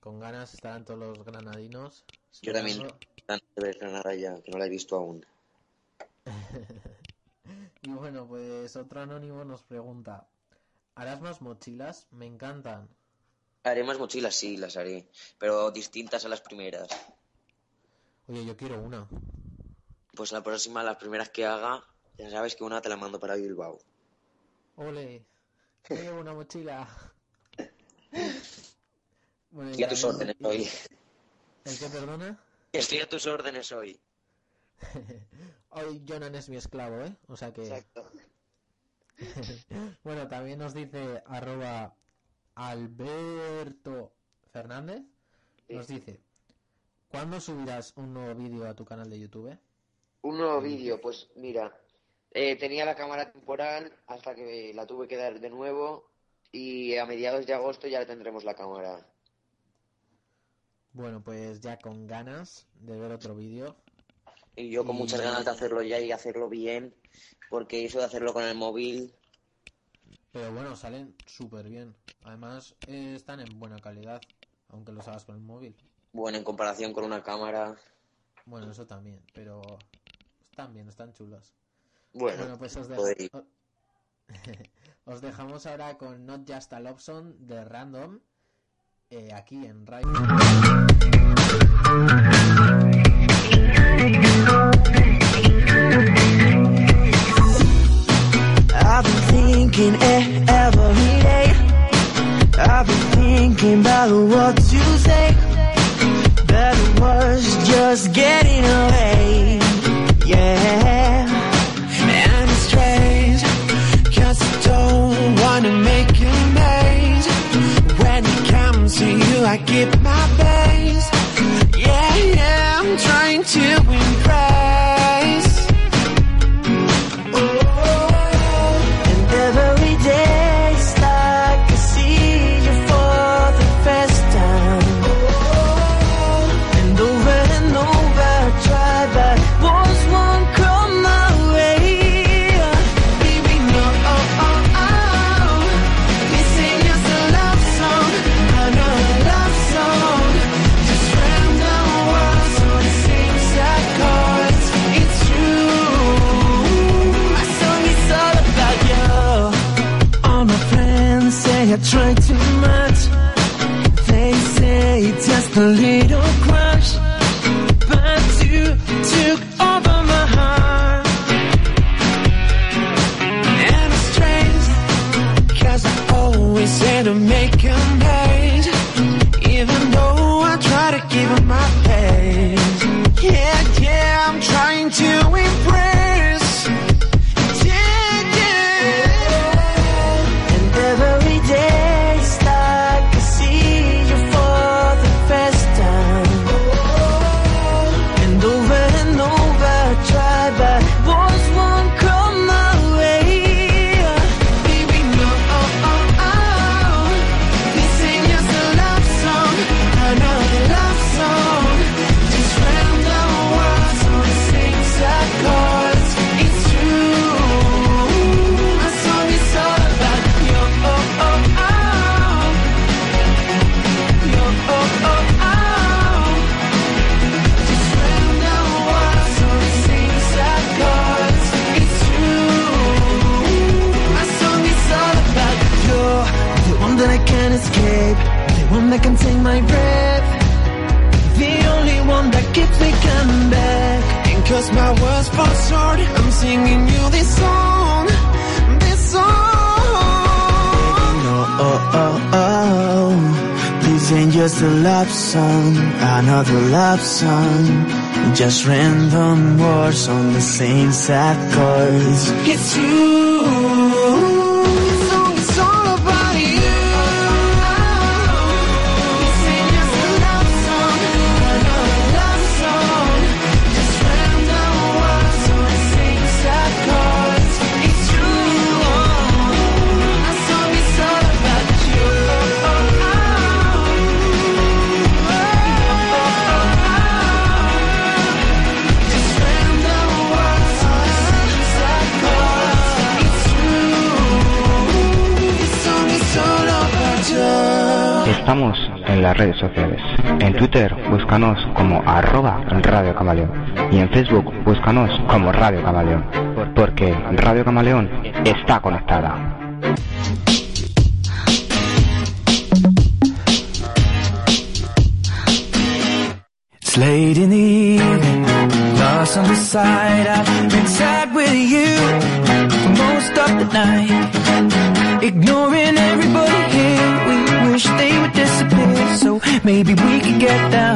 con ganas estarán todos los granadinos. Yo también tengo ganas de ver Granada ya, que no la he visto aún. Y bueno, pues otro anónimo nos pregunta, ¿harás más mochilas? Me encantan. Haré más mochilas, sí, las haré, pero distintas a las primeras. Oye, yo quiero una. Pues la próxima, las primeras que haga, ya sabes que una te la mando para Bilbao. Ole, llevo una mochila. Bueno, Estoy a tus órdenes hoy. ¿El que perdona? Estoy a tus órdenes hoy. Hoy Jonan es mi esclavo, ¿eh? O sea que... Exacto. bueno, también nos dice arroba Alberto Fernández. Nos dice, ¿cuándo subirás un nuevo vídeo a tu canal de YouTube? Un nuevo vídeo, pues mira, eh, tenía la cámara temporal hasta que la tuve que dar de nuevo y a mediados de agosto ya tendremos la cámara. Bueno, pues ya con ganas de ver otro vídeo. Y yo con Y- muchas ganas de hacerlo ya y hacerlo bien, porque eso de hacerlo con el móvil, Pero bueno, salen súper bien. Además, eh, están en buena calidad, aunque los hagas con el móvil. bueno, en comparación con una cámara, Bueno, eso también, pero están bien, están chulos. bueno, pues os, o- os dejamos ahora con Not Just a Love Song de Random, eh, aquí en Radio. I've been thinking matter what you say, better words just get Just random words on the same sad chords. It's you. redes sociales. En Twitter búscanos como arroba Radio Camaleón y en Facebook búscanos como Radio Camaleón, porque Radio Camaleón está conectada. Maybe we could get down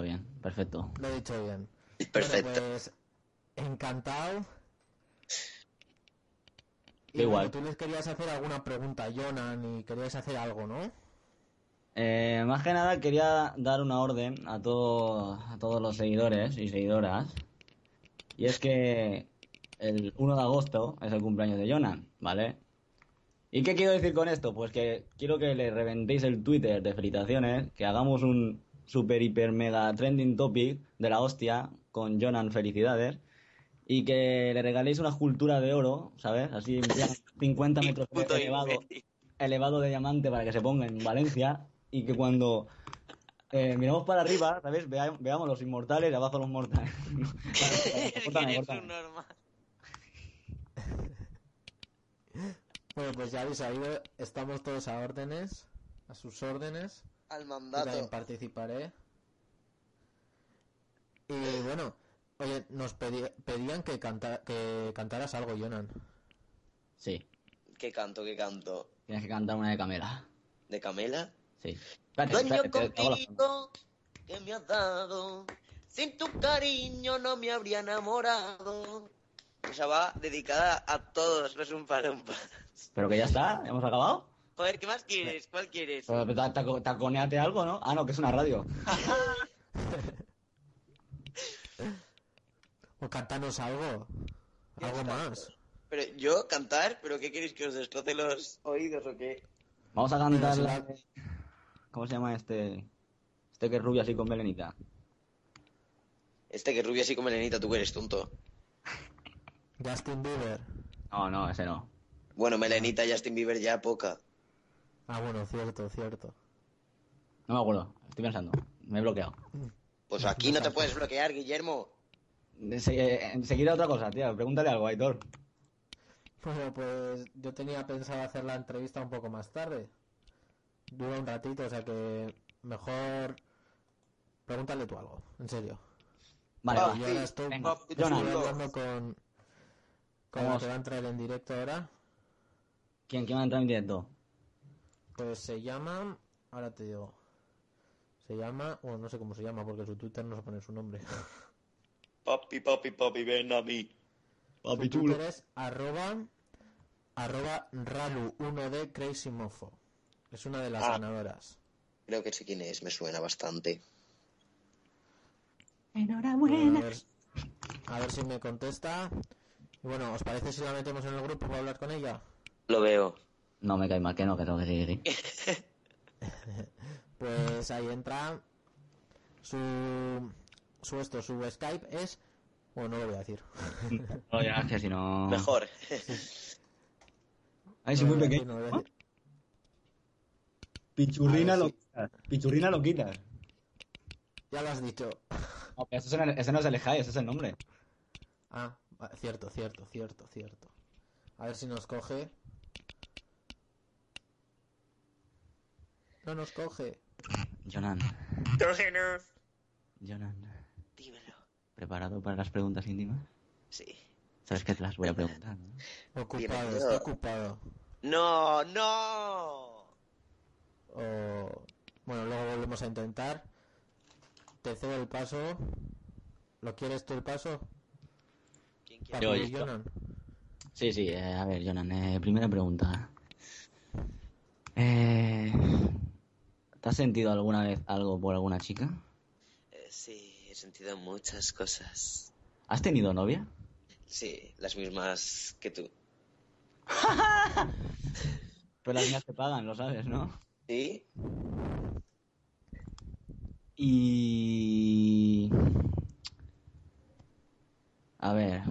dicho bien. Perfecto. Lo he dicho bien. Perfecto. Bueno, pues encantado. Y igual. bueno, tú les querías hacer alguna pregunta a Jonan y querías hacer algo, ¿no? Eh, más que nada quería dar una orden a, todo- a todos los seguidores y seguidoras. Y es que el 1 de agosto es el cumpleaños de Jonan, ¿vale? ¿Y qué quiero decir con esto? Pues que quiero que le reventéis el Twitter de felicitaciones, que hagamos un super hiper mega trending topic de la hostia con Jonan felicidades y que le regaléis una escultura de oro, ¿sabes? Así en plan 50 metros elevado, de diamante para que se ponga en Valencia y que cuando eh, miramos para arriba, ¿sabes? Vea- veamos los inmortales y abajo los mortales. Vale, normal. Bueno, pues ya habéis oído, estamos todos a órdenes, a sus órdenes. Al Yo también mandato. participaré. Y bueno, oye, nos pedían que, canta- que cantaras algo, Jonan. Sí, ¿Qué canto, qué canto? tienes que cantar una de Camela. ¿De Camela? Sí. Espérate, Dueño contigo que me has dado. Sin tu cariño no me habría enamorado. Esa va dedicada a todos los umpalumpas. Pero que ya está, hemos acabado. Joder, ¿qué más quieres? ¿Cuál quieres? Taco- taconeate algo, ¿no? Ah, no, que es una radio. O cantanos algo. Algo más. Pero yo cantar, ¿pero qué queréis que os destroce los oídos o qué? Vamos a cantar la ¿Cómo se llama este? Este que es rubio así con melenita. Este que rubia así como Melenita, tú que eres tonto. Justin Bieber. No, no, ese no. Bueno, Melenita, Justin Bieber ya poca. Ah, bueno, cierto, cierto. No me acuerdo, estoy pensando. Me he bloqueado. Pues aquí no te puedes bloquear, Guillermo. Se- eh, Enseguida otra cosa, tío. Pregúntale algo, Aitor. Bueno, pues yo tenía pensado hacer la entrevista un poco más tarde. Dura un ratito, o sea que mejor pregúntale tú algo, en serio. Vale, Yo va. ahora estoy, Venga, estoy hablando con, con la que va a entrar en directo ahora. ¿Quién, quién va a entrar en directo? Pues se llama, ahora te digo, se llama, bueno, no sé cómo se llama porque su Twitter no se pone su nombre. Papi, papi, papi, ven a mí. Su Twitter es arroba, arroba ralu1d crazy mofo. Es una de las Ah. ganadoras. Creo que sé quién es, me suena bastante. Bueno, a, ver, a ver si me contesta. Y bueno, ¿os parece si la metemos en el grupo para hablar con ella? Lo veo. No me cae mal, que no, que no, que sí, que sí. Pues ahí entra su su esto, su Skype es bueno, no lo voy a decir. No, ya, es que si no... Mejor. Ay, soy No muy pequeño. no. Pichurrina A ver lo quitas. Pichurrina lo quitas. Ya lo has dicho. No, pero ese, no- ese no es el Sky, ese es el nombre. Ah, cierto, cierto, cierto, cierto. A ver si nos coge. No nos coge. Jonan, Cógenos. Jonan, Dímelo. ¿preparado para las preguntas íntimas? Sí. Sabes que te las voy a preguntar, ¿no? Ocupado, está ocupado. No, no. O... Bueno, luego volvemos a intentar. Te cedo el paso. ¿Lo quieres tú el paso? ¿Quién Yo, y yo. Jonan. Sí, sí, eh, a ver, Jonan, eh, primera pregunta. Eh, ¿Te has sentido alguna vez algo por alguna chica? Eh, sí, he sentido muchas cosas. ¿Has tenido novia? Sí, las mismas que tú. Pero las mías te pagan, lo sabes, ¿no? ¿Sí? Y... A ver,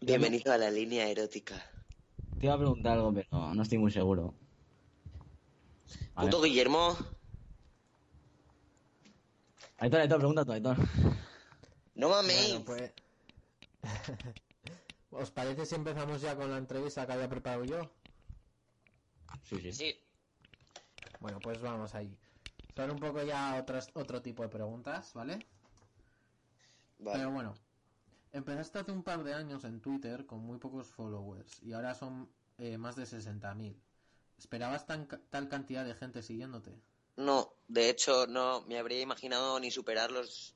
Bienvenido a la línea erótica. te iba a preguntar algo, pero no estoy muy seguro. Ver. Puto Guillermo. Aitor, Aitor, pregunta tú, Aitor. No mames. Bueno, pues... ¿Os parece si empezamos ya con la entrevista que había preparado yo? Sí, sí. Sí. Bueno, pues vamos ahí. Son un poco ya otras, otro tipo de preguntas, ¿vale? Vale. Pero bueno, empezaste hace un par de años en Twitter con muy pocos followers y ahora son eh, más de 60.000. ¿Esperabas tan, ca- tal cantidad de gente siguiéndote? No, de hecho, no me habría imaginado ni superar los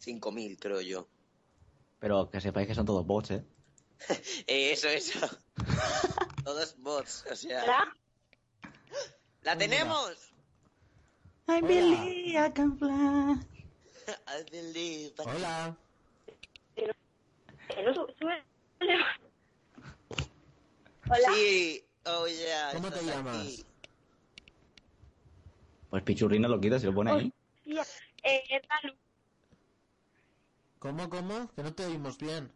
5.000, creo yo. Pero que sepáis que son todos bots, ¿eh? Eh, eso, eso. Todos bots, o sea. ¿Hola? ¡La tenemos! I believe I can fly. I believe. Hola. Que no su- sube. Hola. Sí, oh yeah. ¿Cómo te llamas? aquí. Pues Pichurrina lo quita y lo pone ahí. Hostia, Eh, Ralu. ¿Cómo, cómo? Que no te oímos bien.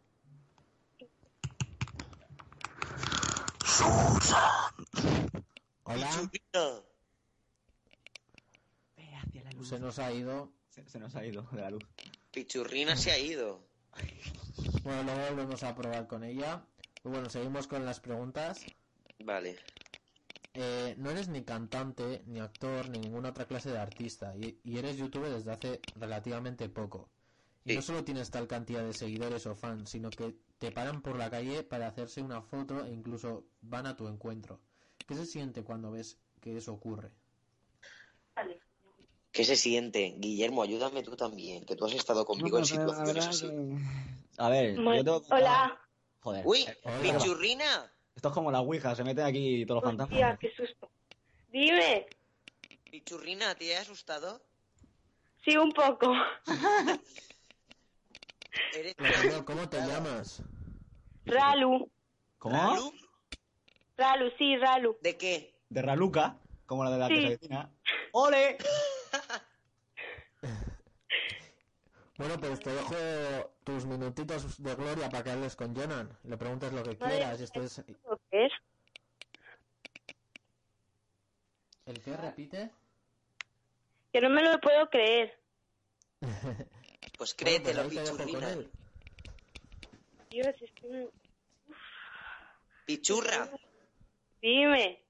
Hola. Pichurrina. Se nos ha ido. Se, se nos ha ido de la luz. Pichurrina se ha ido. Bueno, luego volvemos a probar con ella. Y bueno, seguimos con las preguntas. Vale. Eh, no eres ni cantante, ni actor, ni ninguna otra clase de artista. Y, y eres youtuber desde hace relativamente poco. Y Sí. no solo tienes tal cantidad de seguidores o fans, sino que te paran por la calle para hacerse una foto e incluso van a tu encuentro. ¿Qué se siente cuando ves que eso ocurre? ¿Qué se siente? Guillermo, ayúdame tú también, que tú has estado conmigo en situaciones así. A ver, yo tengo... Hola. Joder. ¡Uy! eh, ¡Pichurrina! Esto es como la Ouija, se meten aquí todos los fantasmas. qué susto. Dime. Pichurrina, ¿te has asustado? Sí, un poco. ¿Eres... Pero, ¿Cómo te llamas? Ralu. ¿Cómo? ¿Ralu? Ralu, sí, Ralu. ¿De qué? De Raluca, como la de la Sí. vecina. ¡Ole! Bueno, pues te dejo tus minutitos de gloria para que hables con Jonan. Le preguntes lo que quieras. Esto es... ¿Qué es? ¿El qué? ¿Repite? Que no me lo puedo creer. Pues créetelo, Bueno, pues Pichurrina. él. Dios, estoy... Pichurra. Dime.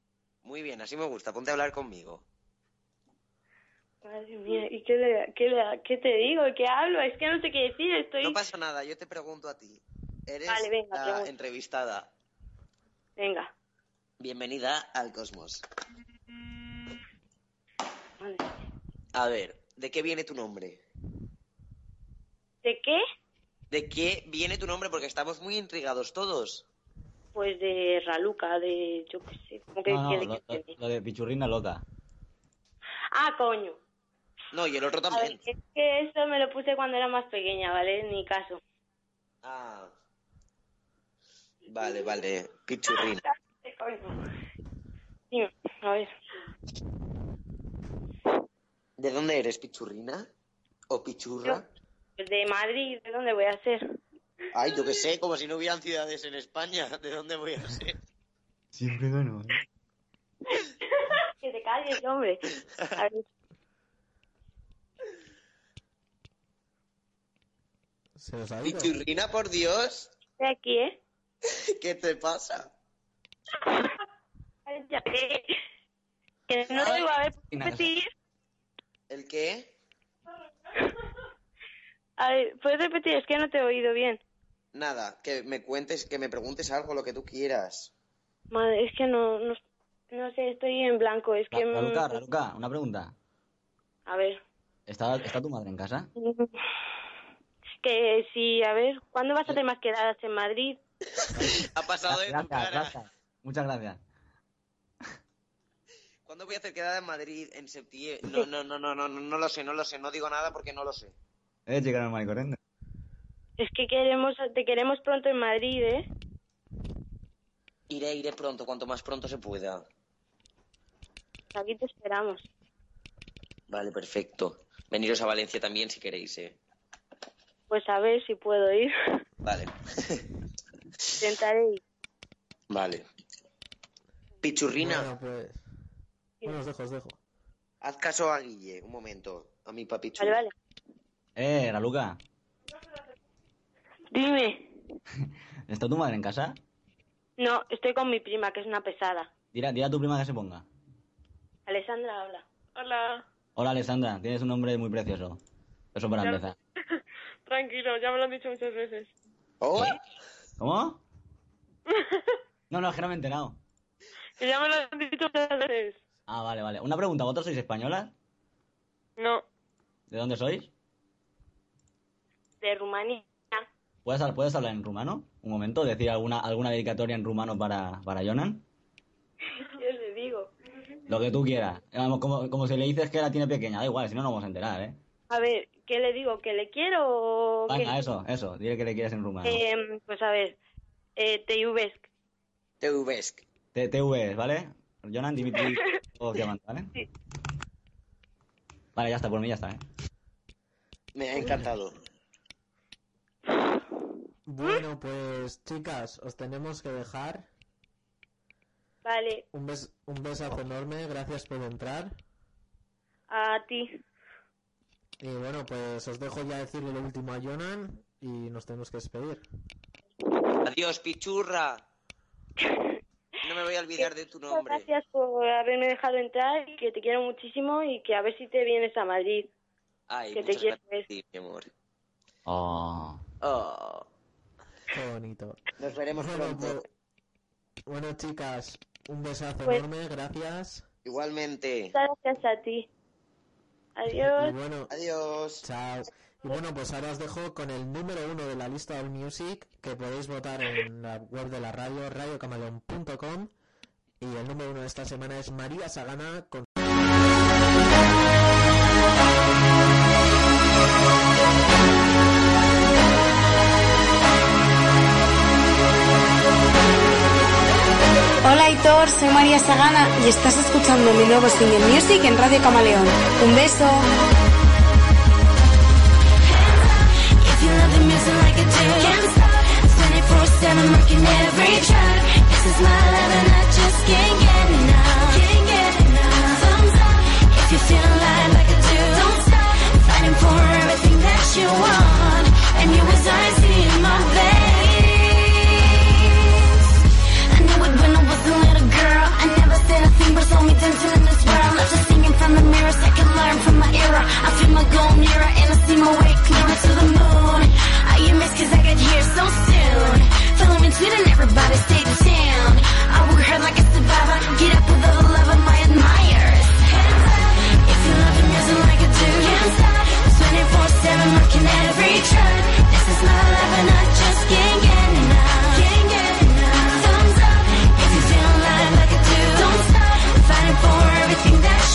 Muy bien, así me gusta. Ponte a hablar conmigo. Madre mía, ¿y qué, le, qué, le- qué te digo? ¿Qué hablo? Es que no sé qué decir, estoy... No pasa nada, yo te pregunto a ti. Eres Vale, venga, la entrevistada. Venga. Bienvenida al Cosmos. Vale. A ver, ¿de qué viene tu nombre? ¿De qué? ¿De qué viene tu nombre? Porque estamos muy intrigados todos. Pues de Raluca, de... yo qué sé, como que No, no, de lo de Pichurrina loca. Ah, coño. No, y el otro A ver, también. es que eso me lo puse cuando era más pequeña, ¿vale? Ni caso. Ah. Vale, vale. Pichurrina. ¿Qué coño? Dime, a ver. ¿De dónde eres, Pichurrina? ¿O Pichurra? De Madrid, ¿de dónde voy a ser? Ay, yo qué sé, como si no hubieran ciudades en España. ¿De dónde voy a ser? Siempre gano. que te calles, hombre. A ver, Se nos ha ido. Pichurrina, por Dios. estoy aquí, ¿eh? ¿Qué te pasa? Ya ve. Que no te digo, a ver, ¿puedes repetir? ¿El qué? A ver, ¿puedes repetir? Es que no te he oído bien. Nada, que me cuentes, que me preguntes algo, lo que tú quieras. Madre, es que no, no, no sé, estoy en blanco. Es que... mm, Raluca, Raluca, una pregunta. A ver. ¿Está, ¿Está tu madre en casa? Que si, a ver, ¿cuándo vas a hacer más quedadas en Madrid? Ha pasado de tu Gracias, cara. gracias. Muchas gracias. ¿Cuándo voy a hacer quedada en Madrid? En septiembre. No, no, no, no, no, no, no lo sé, no lo sé. No digo nada porque no lo sé. Eh, chica normal y corriente. Es que queremos, te queremos pronto en Madrid, ¿eh? Iré, iré pronto, cuanto más pronto se pueda. Aquí te esperamos. Vale, perfecto. Veniros a Valencia también si queréis, eh. Pues a ver si puedo ir. Vale, Intentaré ir. vale. Pichurrina, Bueno, pues... Bueno, os dejo, os dejo. haz caso a Guille, un momento. A mi papi Vale, vale. Eh, Raluca. Dime. ¿Está tu madre en casa? No, estoy con mi prima, que es una pesada. Dile, dile a tu prima que se ponga. Alessandra, habla. Hola. Hola, Alessandra. Tienes un nombre muy precioso. Eso para empezar. Tranquilo, ya me lo han dicho muchas veces. ¿Cómo? No, no, es que no me he enterado. Que ya me lo han dicho muchas veces. Ah, vale, vale. Una pregunta. ¿Vosotros sois españolas? No. ¿De dónde sois? De Rumanía. ¿Puedes, ¿Puedes hablar en rumano? Un momento, decir alguna, alguna dedicatoria en rumano para, para Jonan. Yo le digo. Lo que tú quieras. Vamos, como, como si le dices que la tiene pequeña, da igual, si no nos vamos a enterar, ¿eh? A ver, ¿qué le digo? ¿Que le quiero o? Venga, eso, eso. Dile que le quieres en rumano. Em, pues a ver, eh, te iubesc. Te ubesc. T- TV, ¿vale? Jonan, Dimitri, o qué manda, ¿vale? Vale, ya está, por mí ya está, ¿eh? Me ha encantado. Bueno, pues chicas, os tenemos que dejar. Vale, Un, bes un besazo enorme, gracias por entrar. a ti. Y bueno, pues os dejo ya decirle lo último a Jonan y nos tenemos que despedir. Adiós, pichurra. No me voy a olvidar de tu nombre. gracias por haberme dejado entrar y que te quiero muchísimo y que a ver si te vienes a Madrid. Ay, que te quiero ti, mi amor. Oh. Oh. Qué bonito. Nos veremos Bueno, pronto. pues- bueno, chicas, un besazo Pues- enorme, gracias. Igualmente. Muchas gracias a ti. Adiós. Y bueno, Adiós. Chao. Y bueno, pues ahora os dejo con el número uno de la lista All Music, que podéis votar en la web de la radio, radiocamaleón.com. Y el número uno de esta semana es María Sagana con... Hola Aitor, soy María Sagana y estás escuchando mi nuevo single Music en Radio Camaleón. Un beso. You the music like I dancing in this world. Not just singing from the mirrors, I can learn from my era. I feel my goal nearer, and I see my way clearer to the moon. I you miss cause I got here so soon. Follow me, tweet, and everybody stay tuned. I work hard like a survivor, get up with all the love of my admirers. Hands up, if you love the music like I do, can't stop. 24-7 working every track. This is my life and I just. Can't get enough.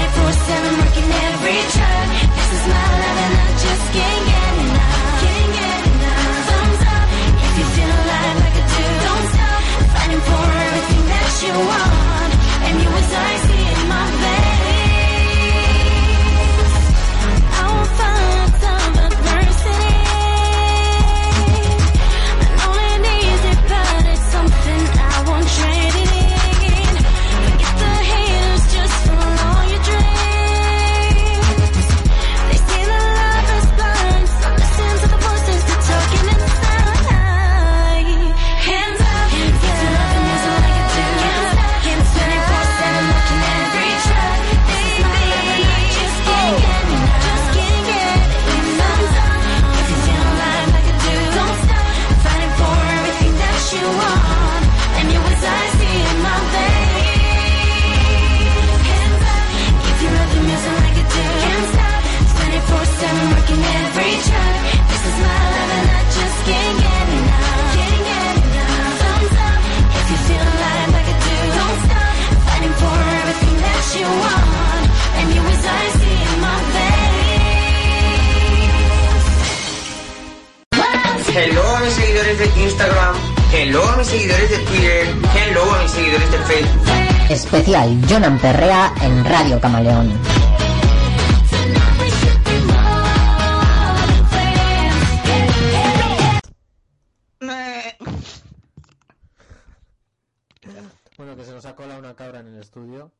24-7 working every track. This is my love and I just can't get enough. Can't get enough. Thumbs up if you feel like I do. Don't stop fighting for everything that you want. And you as I in my. Mis seguidores de Twitter. Hello a mis seguidores de Facebook. Especial Jonan Perrea en Radio Camaleón. Bueno, que se nos ha colado una cabra en el estudio.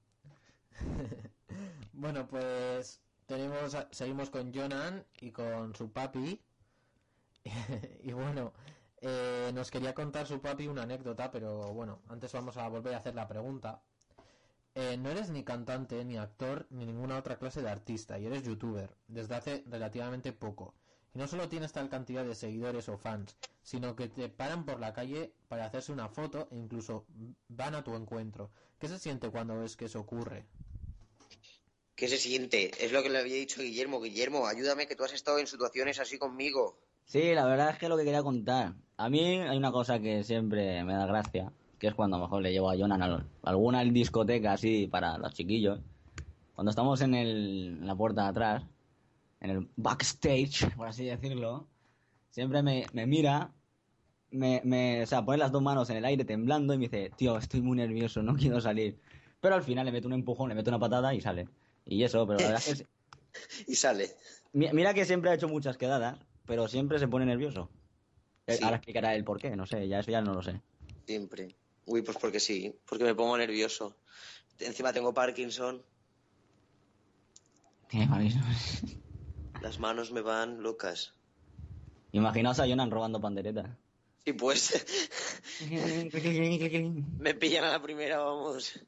bueno, pues tenemos, seguimos con Jonan y con su papi. y bueno, eh, nos quería contar su papi una anécdota, pero bueno, antes vamos a volver a hacer la pregunta. Eh, no eres ni cantante, ni actor, ni ninguna otra clase de artista, y eres youtuber, desde hace relativamente poco. Y no solo tienes tal cantidad de seguidores o fans, sino que te paran por la calle para hacerse una foto e incluso van a tu encuentro. ¿Qué se siente cuando ves que eso ocurre? ¿Qué se siente? Es lo que le había dicho Guillermo. Guillermo, ayúdame que tú has estado en situaciones así conmigo. Sí, la verdad es que lo que quería contar. A mí hay una cosa que siempre me da gracia, que es cuando a lo mejor le llevo a Jonan a alguna discoteca así para los chiquillos. Cuando estamos en, el, en la puerta de atrás, en el backstage, por así decirlo, siempre me, me mira, me, me, o sea, pone las dos manos en el aire temblando y me dice, tío, estoy muy nervioso, no quiero salir. Pero al final le meto un empujón, le meto una patada y sale. Y eso, pero la verdad es que... Y sale. Mi- Mira que siempre ha hecho muchas quedadas, pero siempre se pone nervioso. Eh, Sí. Ahora explicará el por qué, no sé, ya eso ya no lo sé. Siempre. Uy, pues porque sí. Porque me pongo nervioso. Encima tengo Parkinson. Qué. Las manos me van locas. Imaginaos a Jonan robando pandereta. Sí, pues. me pillan a la primera, vamos.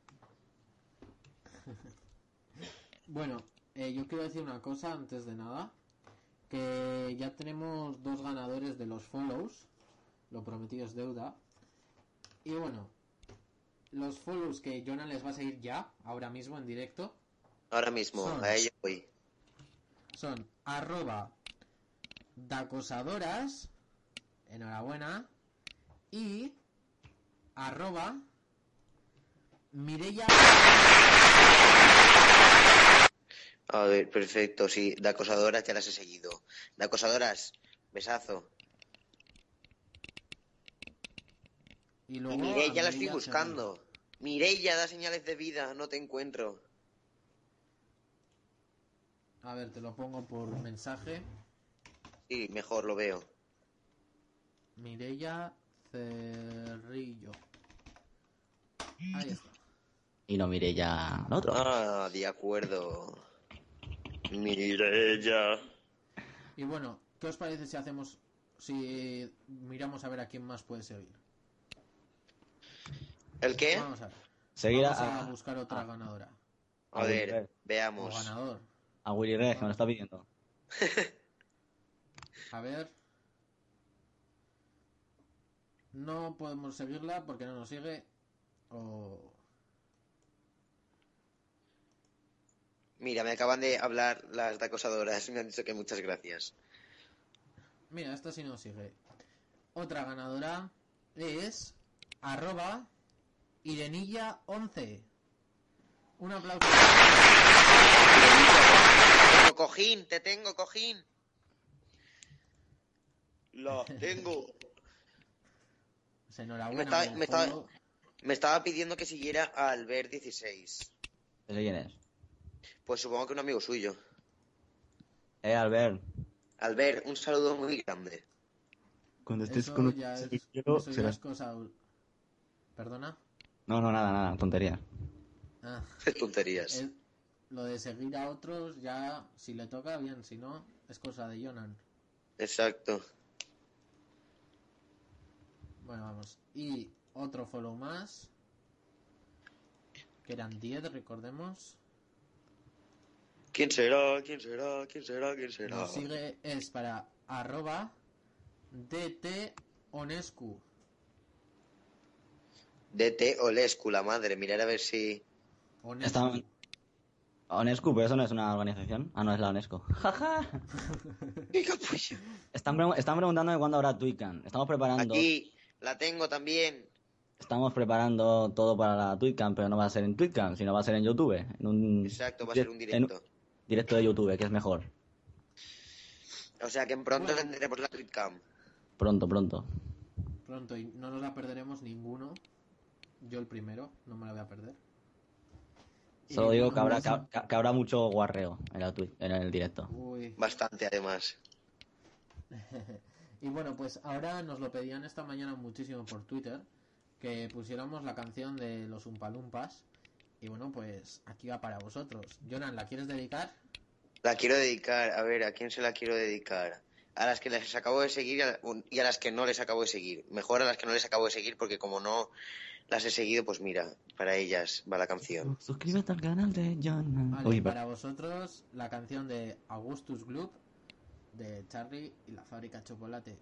Bueno, eh, yo quiero decir una cosa antes de nada. Que ya tenemos dos ganadores de los follows. Lo prometido es deuda. Y bueno, los follows que Jonah les va a seguir ya, ahora mismo en directo, Ahora mismo, Son. a ella voy. son arroba dacosadoras, enhorabuena, y arroba Mireia A ver, perfecto, sí. De acosadoras ya las he seguido. De acosadoras, besazo. y Y luego Mireia a la estoy Mireia buscando. Mireia da señales de vida, no te encuentro. A ver, te lo pongo por mensaje. Sí, mejor lo veo. Mireia Cerrillo. Ahí está. Y no mire ya al otro. Ah, de acuerdo. Mireia. Y bueno, ¿qué os parece si hacemos, si miramos a ver a quién más puede seguir? ¿El qué? Vamos a ver. Seguir Vamos a- a buscar otra ganadora. A ver, veamos. O ganador. A Willy Red, que me lo está pidiendo. A ver. No podemos seguirla porque no nos sigue. O. Mira, me acaban de hablar las de acosadoras. Me han dicho que muchas gracias. Mira, esta sí nos sigue. Otra ganadora es. Arroba. Irenilla11. Un aplauso. Tengo cojín, te tengo cojín. La tengo. Pues Me enhorabuena. estaba, me estaba- me estaba pidiendo que siguiera a Albert16. ¿Ese quién es? Pues supongo que un amigo suyo. Eh, Albert. Albert, un saludo muy grande. Cuando estés Eso con ya es, quiero, eso ya será- es cosa. ¿Perdona? No, no, nada, nada, tontería. Ah. Tonterías. Lo de seguir a otros ya, si le toca, bien, si no, es cosa de Jonan. Exacto. Bueno, vamos. Y otro follow más. Que eran 10, recordemos. ¿Quién será? ¿Quién será? ¿Quién será? ¿Quién será? Nos sigue es para arroba DT Onescu. DT Olescu, la madre. Mirar a ver si. Está... Onescu, pero eso no es una organización. Ah, no, es la Onesco. Jaja. Están, pre- están preguntándome cuándo habrá Twitcam. Estamos preparando. Aquí, la tengo también. Estamos preparando todo para la Twitcam, pero no va a ser en Twitcam, sino va a ser en YouTube. En un Exacto, va a ser un en directo. de YouTube, que es mejor. O sea que en pronto tendremos la Twitcam. Pronto, pronto. pronto y no nos la perderemos ninguno. Yo el primero, no me la voy a perder. Solo digo que bueno, habrá, que, que habrá mucho guarreo en, la en el directo. Uy. Bastante, además. y bueno, pues ahora nos lo pedían esta mañana muchísimo por Twitter que pusiéramos la canción de los Umpalumpas. Y bueno, pues aquí va para vosotros. Jonan, ¿la quieres dedicar? La quiero dedicar, a ver, ¿a quién se la quiero dedicar? A las que les acabo de seguir y a, y a las que no les acabo de seguir. Mejor a las que no les acabo de seguir porque como no las he seguido, pues mira, para ellas va la canción. Suscríbete al canal de. Vale, Uy, para vosotros la canción de Augustus Gloop de Charlie y la fábrica de chocolate.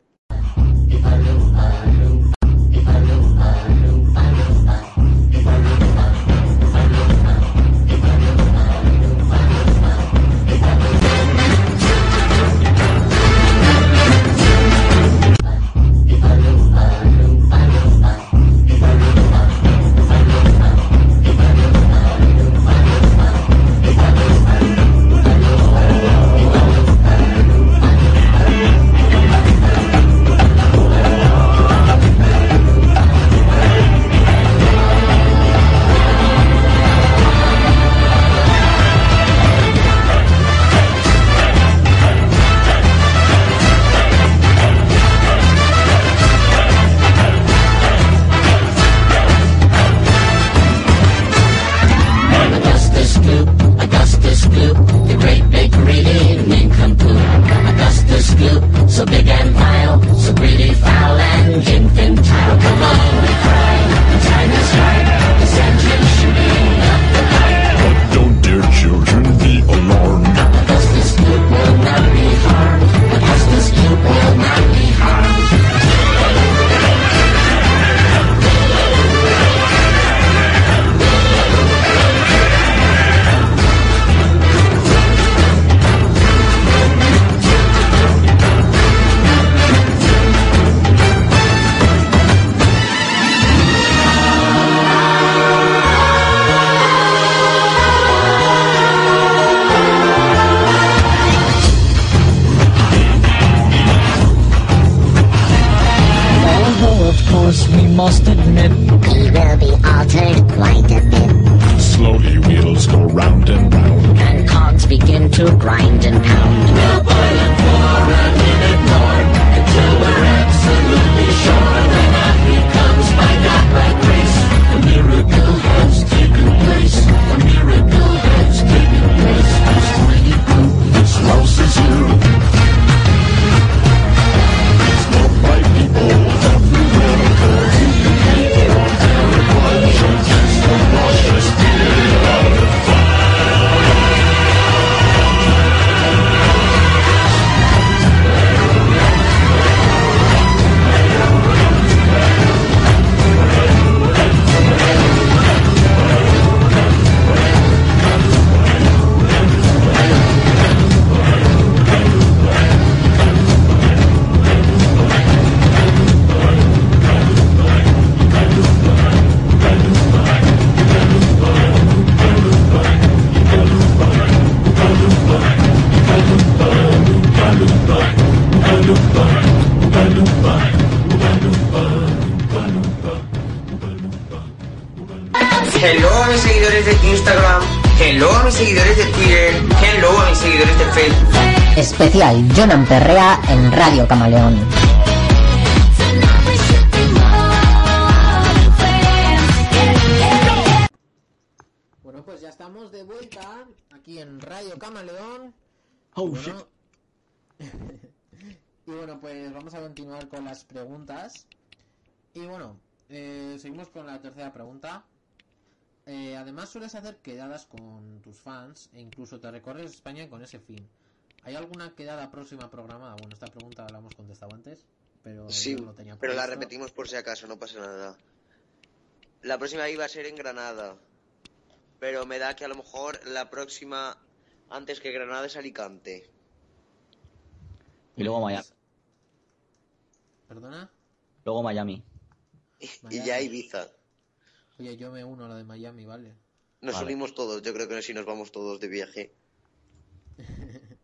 Hello a mis seguidores de Instagram. Hello a mis seguidores de Twitter. Hello a mis seguidores de Facebook. Especial Jonan Perrea en Radio Camaleón. Bueno, pues ya estamos de vuelta aquí en Radio Camaleón. Oh, Bueno, y bueno, pues vamos a continuar con las preguntas. Y bueno, eh, seguimos con la tercera pregunta. Eh, además sueles hacer quedadas con tus fans e incluso te recorres España con ese fin. ¿Hay alguna quedada próxima programada? Bueno, esta pregunta la hemos contestado antes, pero Sí, yo lo tenía pero la repetimos por si acaso, no pasa nada. La próxima iba a ser en Granada. Pero me da que a lo mejor la próxima, antes que Granada, es Alicante. Y luego Miami. ¿Perdona? Luego Miami. Y ya Ibiza. Oye, yo me uno a la de Miami, ¿vale? Nos Vale. unimos todos, yo creo que sí nos vamos todos de viaje.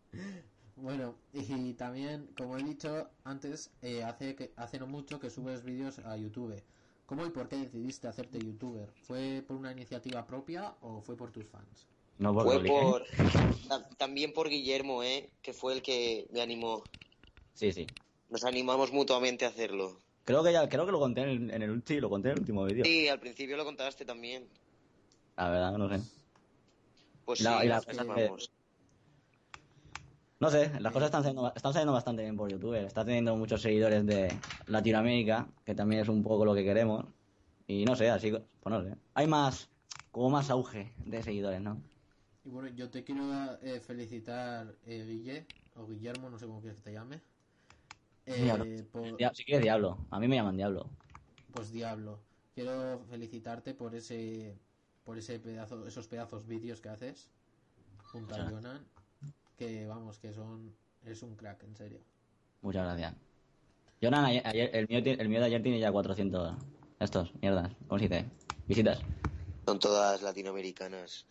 Bueno, y también, como he dicho antes, eh, hace, que, hace no mucho que subes vídeos a YouTube. ¿Cómo y por qué decidiste hacerte youtuber? ¿Fue por una iniciativa propia o fue por tus fans? No, por Fue por... ta- También por Guillermo, ¿eh? Que fue el que me animó. Sí, sí. Nos animamos mutuamente a hacerlo. Creo que ya, creo que lo conté en el, en el, sí, lo conté en el último vídeo. Sí, al principio lo contaste también. La verdad, no sé. Pues La- sí, y la animamos. No sé, las cosas están saliendo, están saliendo bastante bien por YouTube. Está teniendo muchos seguidores de Latinoamérica, que también es un poco lo que queremos. Y no sé, así, pues no sé. Hay más, como más auge de seguidores, ¿no? Y bueno, yo te quiero eh, felicitar, eh, Guille, o Guillermo, no sé cómo quieres que te llame. Eh, Diablo. por- Si quieres Diablo, a mí me llaman Diablo. Pues Diablo. Quiero felicitarte por ese por ese pedazo, esos pedazos vídeos que haces junto a Jonan, que vamos, que son eres un crack, en serio. Muchas gracias. Jonan, ayer, ayer- el, mío, el mío de ayer tiene ya 400 estos, mierdas, ¿cómo se dice? Visitas. Son todas latinoamericanas.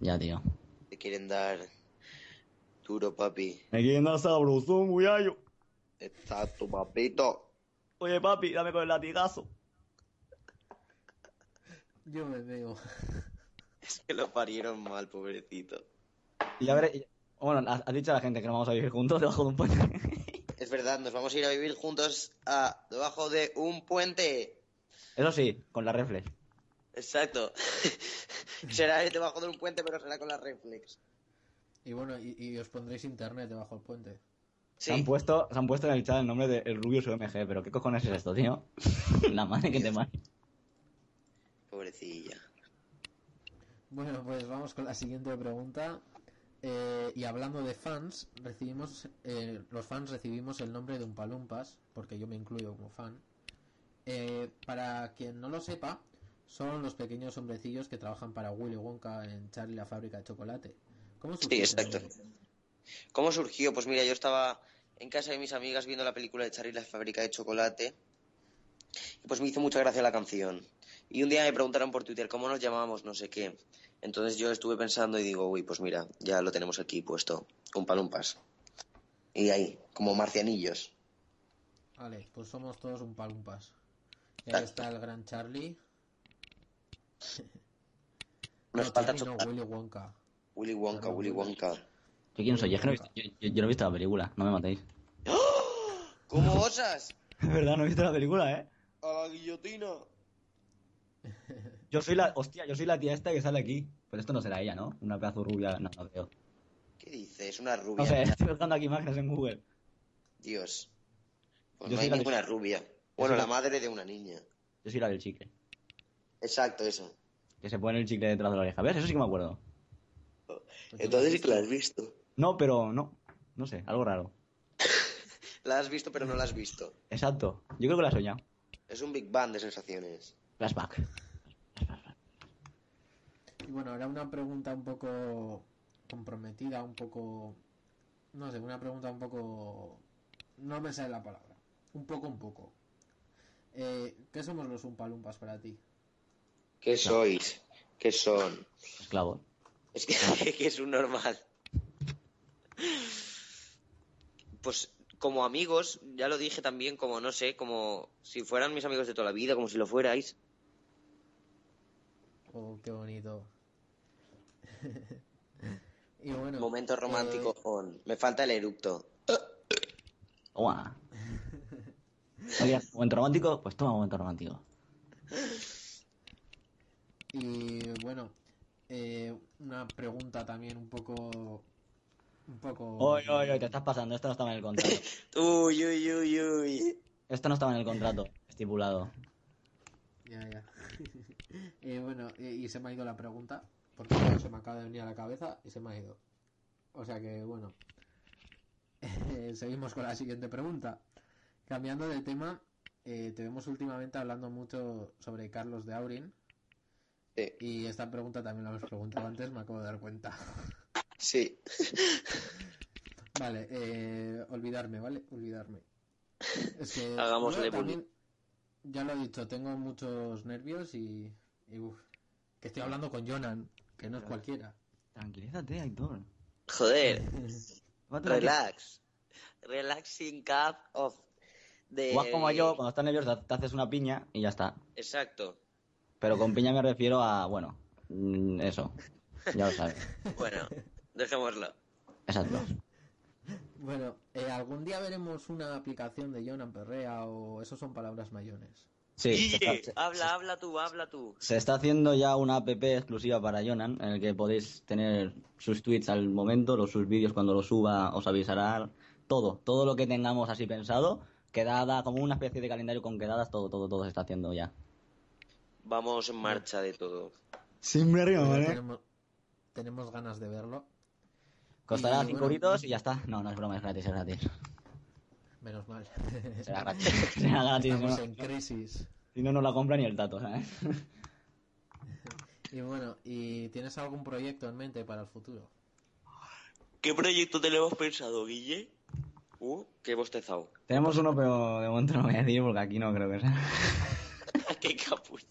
Ya, tío. Te quieren dar duro, papi. Me quieren dar sabrosón, muyayo. Exacto, papito. Oye, papi, dame con el latigazo. Yo me veo. Es que lo parieron mal, pobrecito. Y a ver, y- bueno, has, dicho a la gente que no vamos a vivir juntos debajo de un puente. Es verdad, nos vamos a ir a vivir juntos a debajo de un puente. Eso sí, con la reflex. Exacto. será debajo de un puente, pero será con la reflex. Y bueno, y, y os pondréis internet debajo del puente. Se, han puesto, se han puesto en el chat el nombre de El Rubius UMG, pero ¿qué cojones es esto, tío? la madre que te pare. Pobrecilla. Bueno, pues vamos con la siguiente pregunta. Eh, y hablando de fans, recibimos eh, los fans recibimos el nombre de Umpalumpas, porque yo me incluyo como fan. Eh, para quien no lo sepa, son los pequeños hombrecillos que trabajan para Willy Wonka en Charlie la fábrica de chocolate. ¿Cómo Sí, exacto. nombre? ¿Cómo surgió? Pues mira, yo estaba en casa de mis amigas viendo la película de Charlie la fábrica de chocolate. Y pues me hizo mucha gracia la canción. Y un día me preguntaron por Twitter cómo nos llamábamos, no sé qué. Entonces yo estuve pensando y digo, uy, pues mira, ya lo tenemos aquí puesto. Un palumpas. Y ahí, como marcianillos. Vale, pues somos todos Umpalumpas. Y ahí está el gran Charlie. Nos No, falta Charlie no. Willy Wonka. Willy Wonka, Willy Wonka. ¿Yo quién soy? Yo, no he visto, yo, yo- yo no he visto la película, no me matéis. ¿Cómo osas? Es verdad, no he visto la película, ¿eh? A la guillotina. Yo soy la, hostia, yo soy la tía esta que sale aquí. Pero esto no será ella, ¿no? Una pedazo rubia, no, no veo. ¿Qué dices? Una rubia. No sé, estoy buscando aquí imágenes en Google. Dios. Pues Yo no soy hay la de- ninguna rubia. soy Bueno, la- madre de una niña. Yo soy la del chicle. Exacto, eso. Que se pone el chicle detrás de la oreja. ¿Ves? Eso sí que me acuerdo. Entonces que la has visto. No, pero no. No sé, algo raro. La has visto, pero no la has visto. Exacto. Yo creo que la he soñado. Es un Big Bang de sensaciones. Flashback. Y bueno, ahora una pregunta un poco comprometida, un poco... No sé, una pregunta un poco... No me sale la palabra. Un poco, un poco. Eh, ¿Qué somos los Umpalumpas para ti? ¿Qué sois? ¿Qué son? Esclavos. Es que, que es un normal. Pues como amigos, ya lo dije también, como no sé, como si fueran mis amigos de toda la vida, como si lo fuerais. Oh, qué bonito. y bueno... Momento romántico eh, on. Me falta el eructo. Toma. ¿momento romántico? Pues toma momento romántico. Y bueno, eh, una pregunta también un poco... Un poco... Oye, oye, oye, te estás pasando. Esto no estaba en el contrato. Uy, uy, uy, uy. Esto no estaba en el contrato estipulado. Ya, ya. Eh, bueno, y, y se me ha ido la pregunta, porque se me acaba de venir a la cabeza y se me ha ido. O sea que, bueno. Eh, seguimos con la siguiente pregunta. Cambiando de tema, eh, te vemos últimamente hablando mucho sobre Carlos de Aurin. Y esta pregunta también la hemos preguntado antes, me acabo de dar cuenta. Sí. Vale, eh, olvidarme, ¿vale? Olvidarme. Es que Hagámosle también, ya lo he dicho, tengo muchos nervios y, y uf, que estoy hablando con Jonan, que no es cualquiera. Tranquilízate, Aitor. Joder. Relax. Relaxing cup of... De... Haz como yo, cuando estás nervioso te haces una piña y ya está. Exacto. Pero con piña me refiero a, bueno, mm, eso. Ya lo sabes. Bueno, dejémoslo. Exacto. Bueno, eh, algún día veremos una aplicación de Jonan Perrea o eso son palabras mayones. Sí, se Guille, está, se- habla, habla tú, habla tú. se está haciendo ya una app exclusiva para Jonan en el que podéis tener sus tweets al momento, los sus vídeos cuando los suba os avisará todo, todo lo que tengamos así pensado, quedada como una especie de calendario con quedadas, todo, todo, todo se está haciendo ya. Vamos en marcha de todo. Siempre arriba, Pero Tenemos, tenemos ganas de verlo. Costará Y, 5 bueno, euritos y ya está. No, no es broma, es gratis, es gratis. Menos mal. Será gratis. Será gratis, Estamos ¿no? en crisis. Si no, no la compra ni el tato, ¿sabes? Y bueno, ¿y tienes algún proyecto en mente para el futuro? ¿Qué proyecto tenemos pensado, Guille? Uh, qué bostezado. Tenemos uno, pero de momento no voy a decir porque aquí no creo que sea. qué capucha.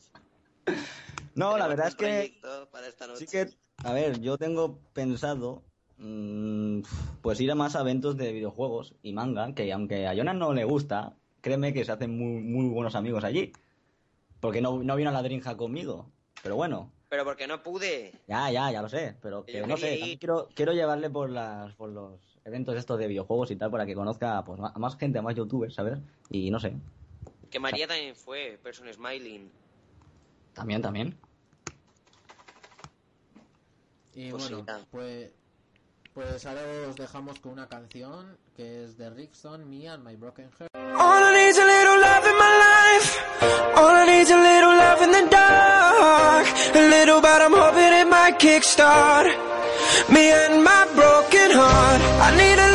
No, la verdad es que proyecto para esta noche. sí que, a ver, yo tengo pensado pues ir a más eventos de videojuegos y manga, que aunque a Jonas no le gusta, créeme que se hacen muy, muy buenos amigos allí. Porque no, no vino a la Drinja conmigo. Pero bueno, Pero porque no pude. ya, ya, ya lo sé. Pero que Yo no sé, quiero, quiero llevarle por, las, por los eventos estos de videojuegos y tal para que conozca pues, a más gente, a más youtubers, ¿sabes? Y no sé, Que María también fue, Person Smiling. también, también. Y Pues bueno, pues, pues ahora os dejamos con una canción que es de Rickson, Me and My Broken Heart. All I need's a little love in my life. All I need's a little love in the dark. A little, but I'm hoping it might kickstart me and my broken heart. I need a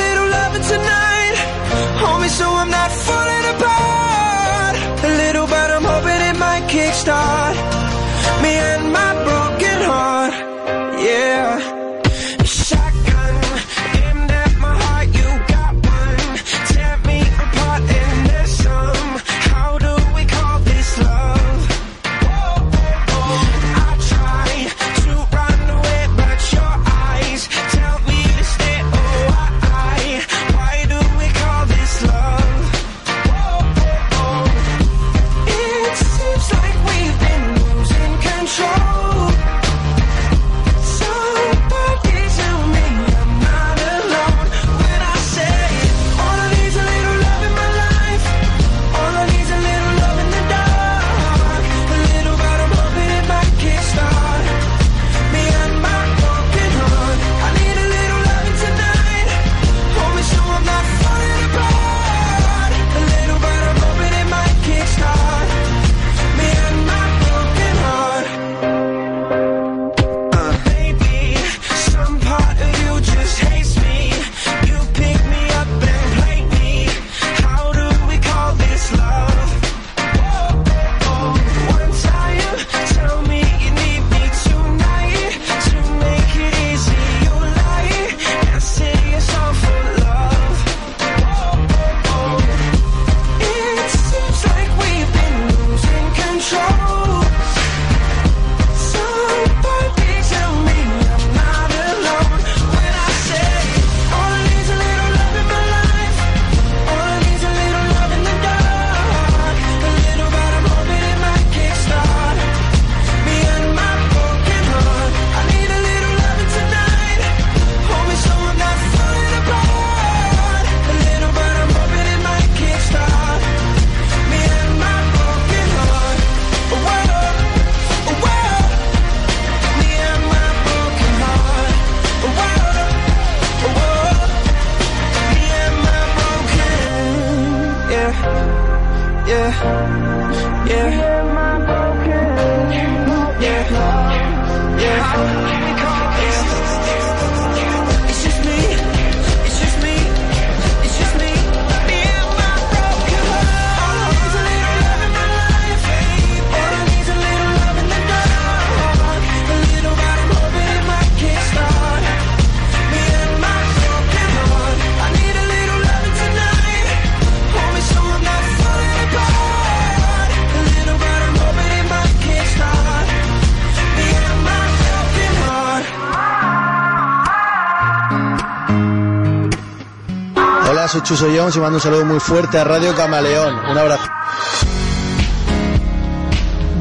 Chuso Jones y mando un saludo muy fuerte a Radio Camaleón. Un abrazo.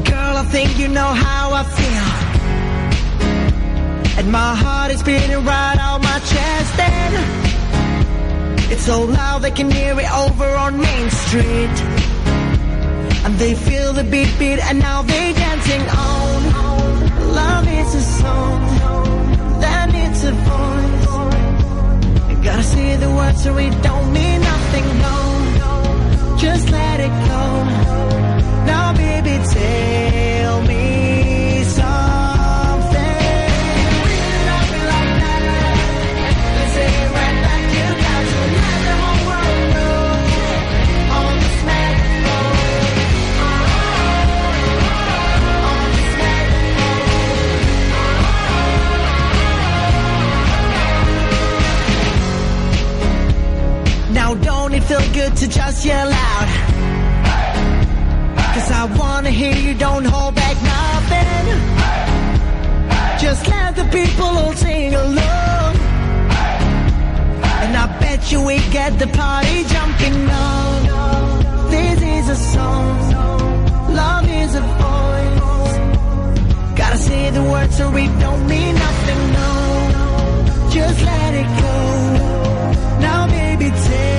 Girl, I think you know how I feel. And my heart is beating right out my chest. And it's so loud they can hear it over on Main Street. And they feel the beat beat and now they dancing on. Love is a song that needs a voice. Gotta say the words so it don't mean nothing, no. Just let it go. Now, baby, tell me good to just yell out? Cause I wanna hear you, don't hold back nothing. Just let the people all sing along. And I bet you we get the party jumping on. This is a song, love is a voice. Gotta say the words so we don't mean nothing, no. Just let it go. Now, baby, tell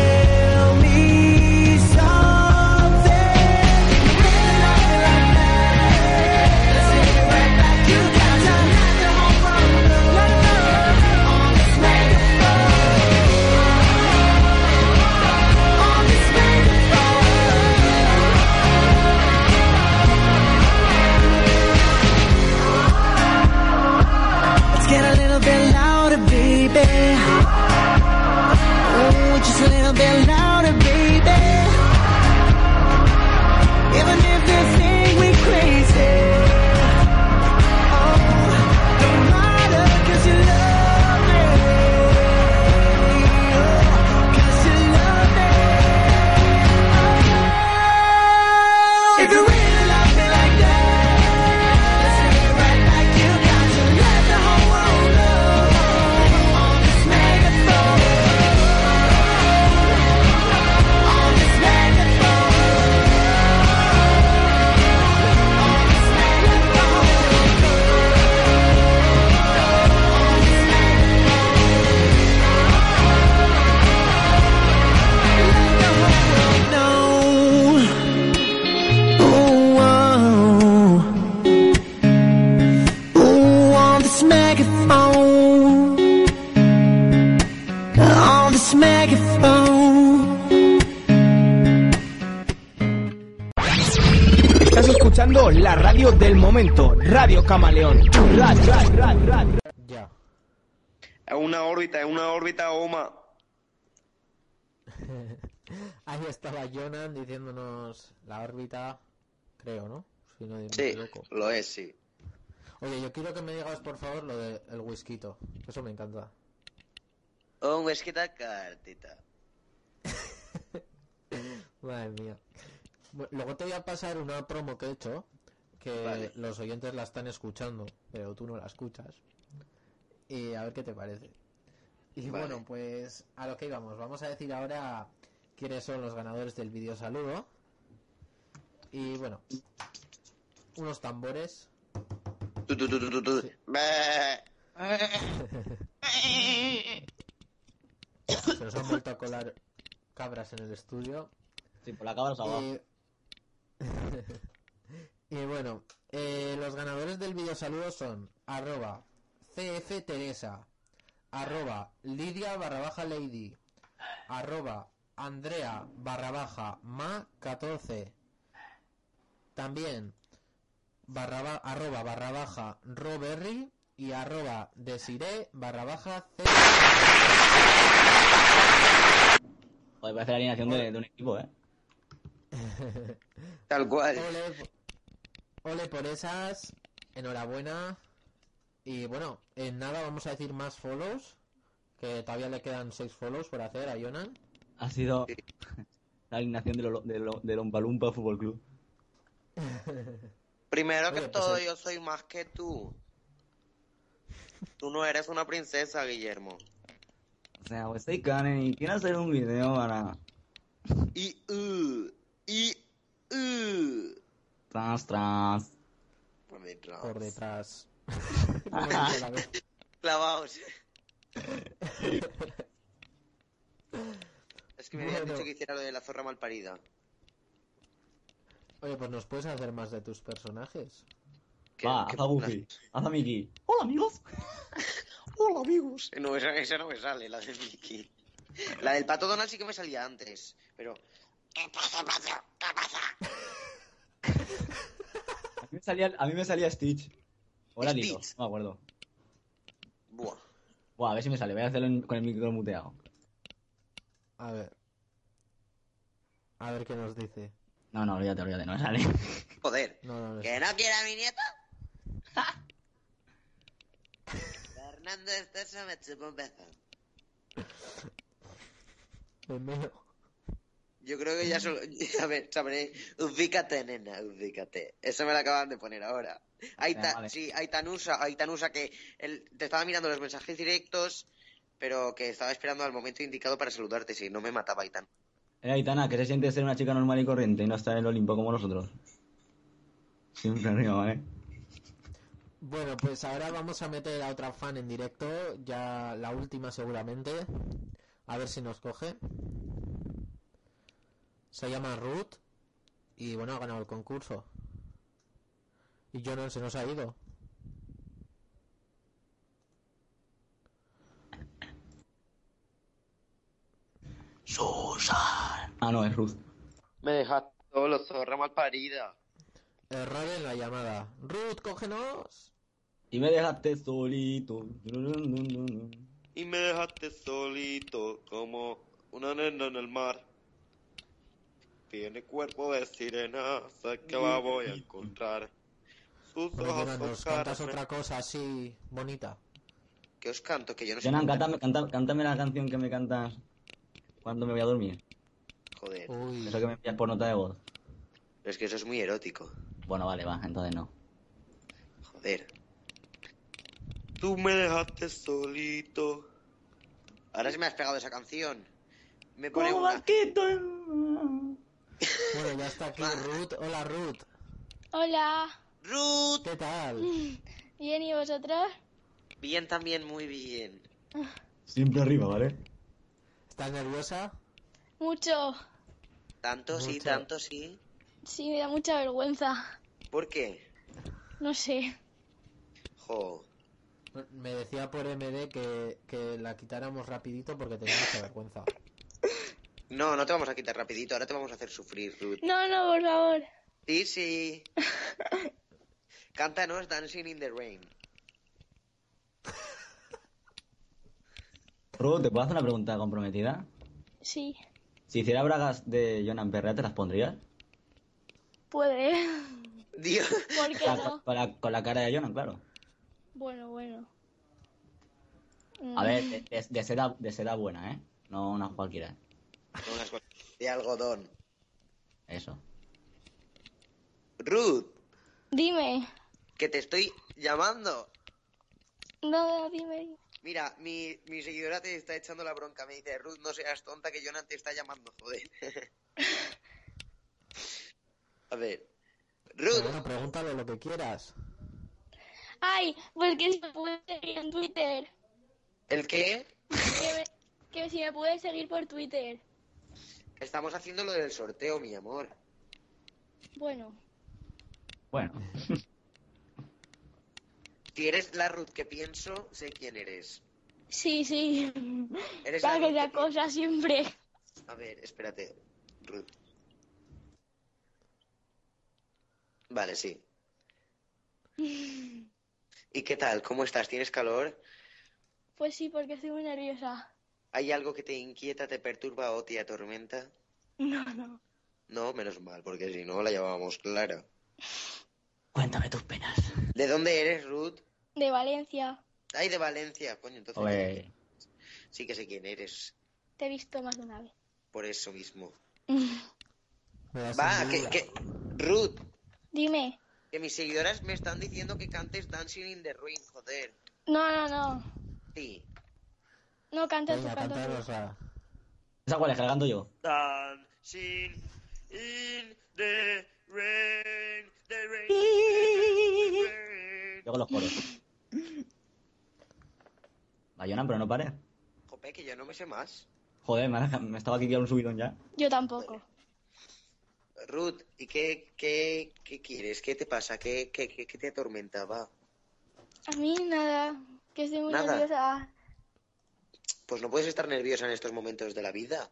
escuchando la radio del momento, Radio Camaleón. Ra, ra, ra, ra. Ya. Es una órbita, es una órbita Oma. Ahí estaba Jonan diciéndonos la órbita, creo, ¿no? Si no Sí, lo es, sí. Oye, yo quiero que me digas por favor lo del whisky. Eso me encanta. Un whisky cartita. Madre mía. Luego te voy a pasar una promo que he hecho, que Vale. los oyentes la están escuchando, pero tú no la escuchas. Y a ver qué te parece. Y Vale. bueno, pues a lo que íbamos. Vamos a decir ahora quiénes son los ganadores del video saludo. Y bueno, unos tambores. Tu, tu, tu, tu, tu, tu. Bé. Se nos han vuelto a colar cabras en el estudio. Sí, por la cabra se va. Y, y bueno, eh, los ganadores del video saludo son arroba CF Teresa, arroba Lidia barra baja Lady, arroba Andrea barra baja Ma 14, también barra ba- arroba barra baja Roberry y arroba Desiree barra baja C. La alineación de un equipo, ¿eh? Tal cual. Ole, ole por esas, enhorabuena. Y bueno, en nada vamos a decir más follows, que todavía le quedan 6 follows por hacer a Jonan. Ha sido la alineación del Olo- del Ompalumpa Fútbol Club. Primero que Oye, pues todo, yo soy más que tú. Tú no eres una princesa, Guillermo. O sea, pues soy Karen y quiero hacer un video para... Y, uh, y, uh. Tras, tras. Por detrás. Por detrás. Clavaos. es que me habían Bueno. dicho que hiciera lo de la zorra malparida. Oye, pues nos puedes hacer más de tus personajes. Va, haz a Buffy, haz a Mickey. Hola, amigos. Hola, amigos. No, esa, esa no me sale, la de Mickey. La del pato Donald sí que me salía antes, pero... ¿Qué pasa, pato? ¿Qué pasa? A mí me salía, a mí me salía Stitch. Lilo, Stitch. no me acuerdo. Buah. Buah, a ver si me sale. Voy a hacerlo en- con el micro muteado. A ver. A ver qué nos dice. No, no, olvídate, olvídate, no me sale. Joder. No, no, no. ¿Que no quiere a mi nieta? Fernando Esteso me chupó un beso. Me meo. Yo creo que ya solo... A ver, sabré... Ubícate, nena, ubícate. Eso me lo acaban de poner ahora. Aita, vale. Sí, Aitanusa, Aitanusa que él te estaba mirando los mensajes directos, pero que estaba esperando al momento indicado para saludarte, si no me mataba Aitan. Eh, Aitana, que se siente ser una chica normal y corriente y no estar en el Olimpo como nosotros. Siempre arriba, ¿vale? Bueno, pues ahora vamos a meter a otra fan en directo, ya la última seguramente. A ver si nos coge. Se llama Ruth y bueno, ha ganado el concurso. Y Jonan se nos ha ido. Susan. Ah, no, es Ruth. Me dejaste solo, zorra malparida. Error en la llamada. Ruth, cógenos. Y me dejaste solito. Y me dejaste solito como una nena en el mar. Tiene cuerpo de sirena, sé que la voy a encontrar. Sus ojos son cantas carne. otra cosa así bonita. ¿Qué os canto? Que yo no sé. Jonan, cantar. cántame, canta- cántame la canción que me cantas cuando me voy a dormir. Joder, Uy, Eso que me envías por nota de voz. es que eso es muy erótico. Bueno, vale, va, entonces no. Joder. Tú me dejaste solito. Ahora sí me has pegado esa canción. Me pone Como una. Bueno, ya está aquí Ruth. Hola Ruth. Hola. Ruth. ¿Qué tal? Bien, ¿y vosotros? Bien también, muy bien. Siempre arriba, ¿vale? ¿Estás nerviosa? Mucho. Tanto sí, Mucho. tanto sí. Sí, me da mucha vergüenza. ¿Por qué? No sé. Jo. Me decía por MD que, que la quitáramos rapidito porque tenía mucha vergüenza. No, no te vamos a quitar rapidito, ahora te vamos a hacer sufrir, Ruth. No, no, por favor. Sí, sí. Cántanos Dancing in the Rain. Ruth, ¿te puedo hacer una pregunta comprometida? Sí, Si hiciera bragas de Jonan Perrea, ¿te las pondrías? puede. Dios. ¿Por qué Con no? la, con la- con la cara de Jonan, claro. Bueno, bueno. A ver, de, de- de seda, de seda buena, ¿eh? No una cualquiera. Unas cosas de algodón. Eso. Ruth, Dime. que te estoy llamando. No, no, dime. Mira, mi, mi seguidora te está echando la bronca. Me dice, Ruth, no seas tonta que Jonan te está llamando, joder. A ver. Ruth, Bueno, pregúntale lo que quieras. Ay, pues que si me puedes seguir en Twitter. ¿el qué? Que, me- que si me puedes seguir por Twitter. Estamos haciendo lo del sorteo, mi amor. Bueno, Bueno. Si eres la Ruth que pienso, sé quién eres. sí, sí. Eres Para la que cosa siempre. A ver, espérate. Ruth. Vale, sí. ¿Y qué tal? ¿Cómo estás? ¿Tienes calor? Pues sí, porque estoy muy nerviosa. ¿Hay algo que te inquieta, te perturba o te atormenta? No, no. No, menos mal, porque si no la llevábamos clara. Cuéntame tus penas. ¿De dónde eres, Ruth? De Valencia. Ay, de Valencia, coño, entonces sí que sé quién eres. Te he visto más de una vez. Por eso mismo. Va, que, que... Ruth, Dime. que mis seguidoras me están diciendo que cantes Dancing in the Ruin, joder. No, no, no. Sí. No, No, canta tú, Venga, canta tú. cantaros a... ¿Esa cuál es? Que la canto yo. Dancing in the rain, the rain, Yo con los coros. Bayona, pero no pare. Jope, que yo no me sé más. Joder, me, ha- me estaba aquí quedando un subidón ya. Yo tampoco. Ruth, ¿y qué, qué, qué quieres? ¿Qué te pasa? ¿Qué, qué, qué, qué te atormenta? Va. A mí nada, que estoy muy Nada. nerviosa. Pues no puedes estar nerviosa en estos momentos de la vida.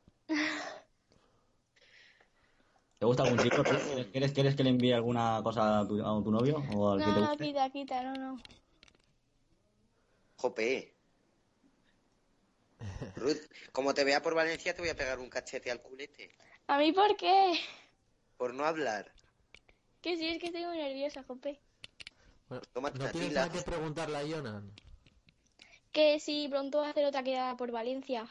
¿Te gusta algún chico? ¿Quieres, ¿Quieres que le envíe alguna cosa a tu, a tu novio? ¿O al que te No, guste? quita, quita, no, no. Jope. Ruth, como te vea por Valencia, te voy a pegar un cachete al culete. ¿A mí por qué? Por no hablar. Que sí, es que estoy muy nerviosa, Jope. Bueno, Tómate ¿No tienes nada que preguntarle a Jonan? Que si pronto va a hacer otra quedada por Valencia.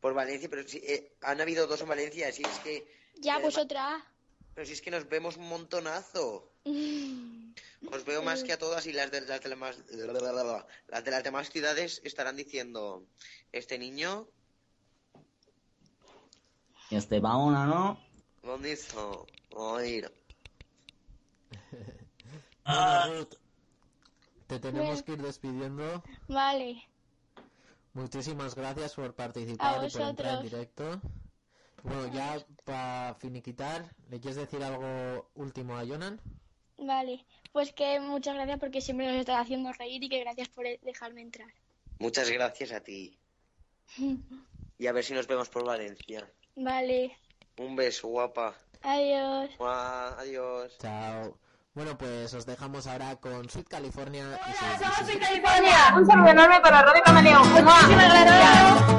Por Valencia, pero si eh, han habido dos en Valencia, así es que. Ya, y pues además- otra. Pero si es que nos vemos un montonazo. Os veo más que a todas y las de las, de las más- las de las demás ciudades estarán diciendo este niño Este, Paona, ¿no? ¿dónde hizo? Oír. Ruth, te tenemos Bueno. que ir despidiendo. Vale. Muchísimas gracias por participar A y por entrar en directo. Bueno, ya para finiquitar, ¿le quieres decir algo último a Jonan? Vale. Pues que muchas gracias porque siempre nos estás haciendo reír y que gracias por dejarme entrar. Muchas gracias a ti. Y a ver si nos vemos por Valencia. Vale. Un beso, guapa. Adiós. Adiós. Chao. Bueno, pues os dejamos ahora con Sweet California. y Somos en California. Un saludo enorme para Radio Camaleón. Muchísimas gracias.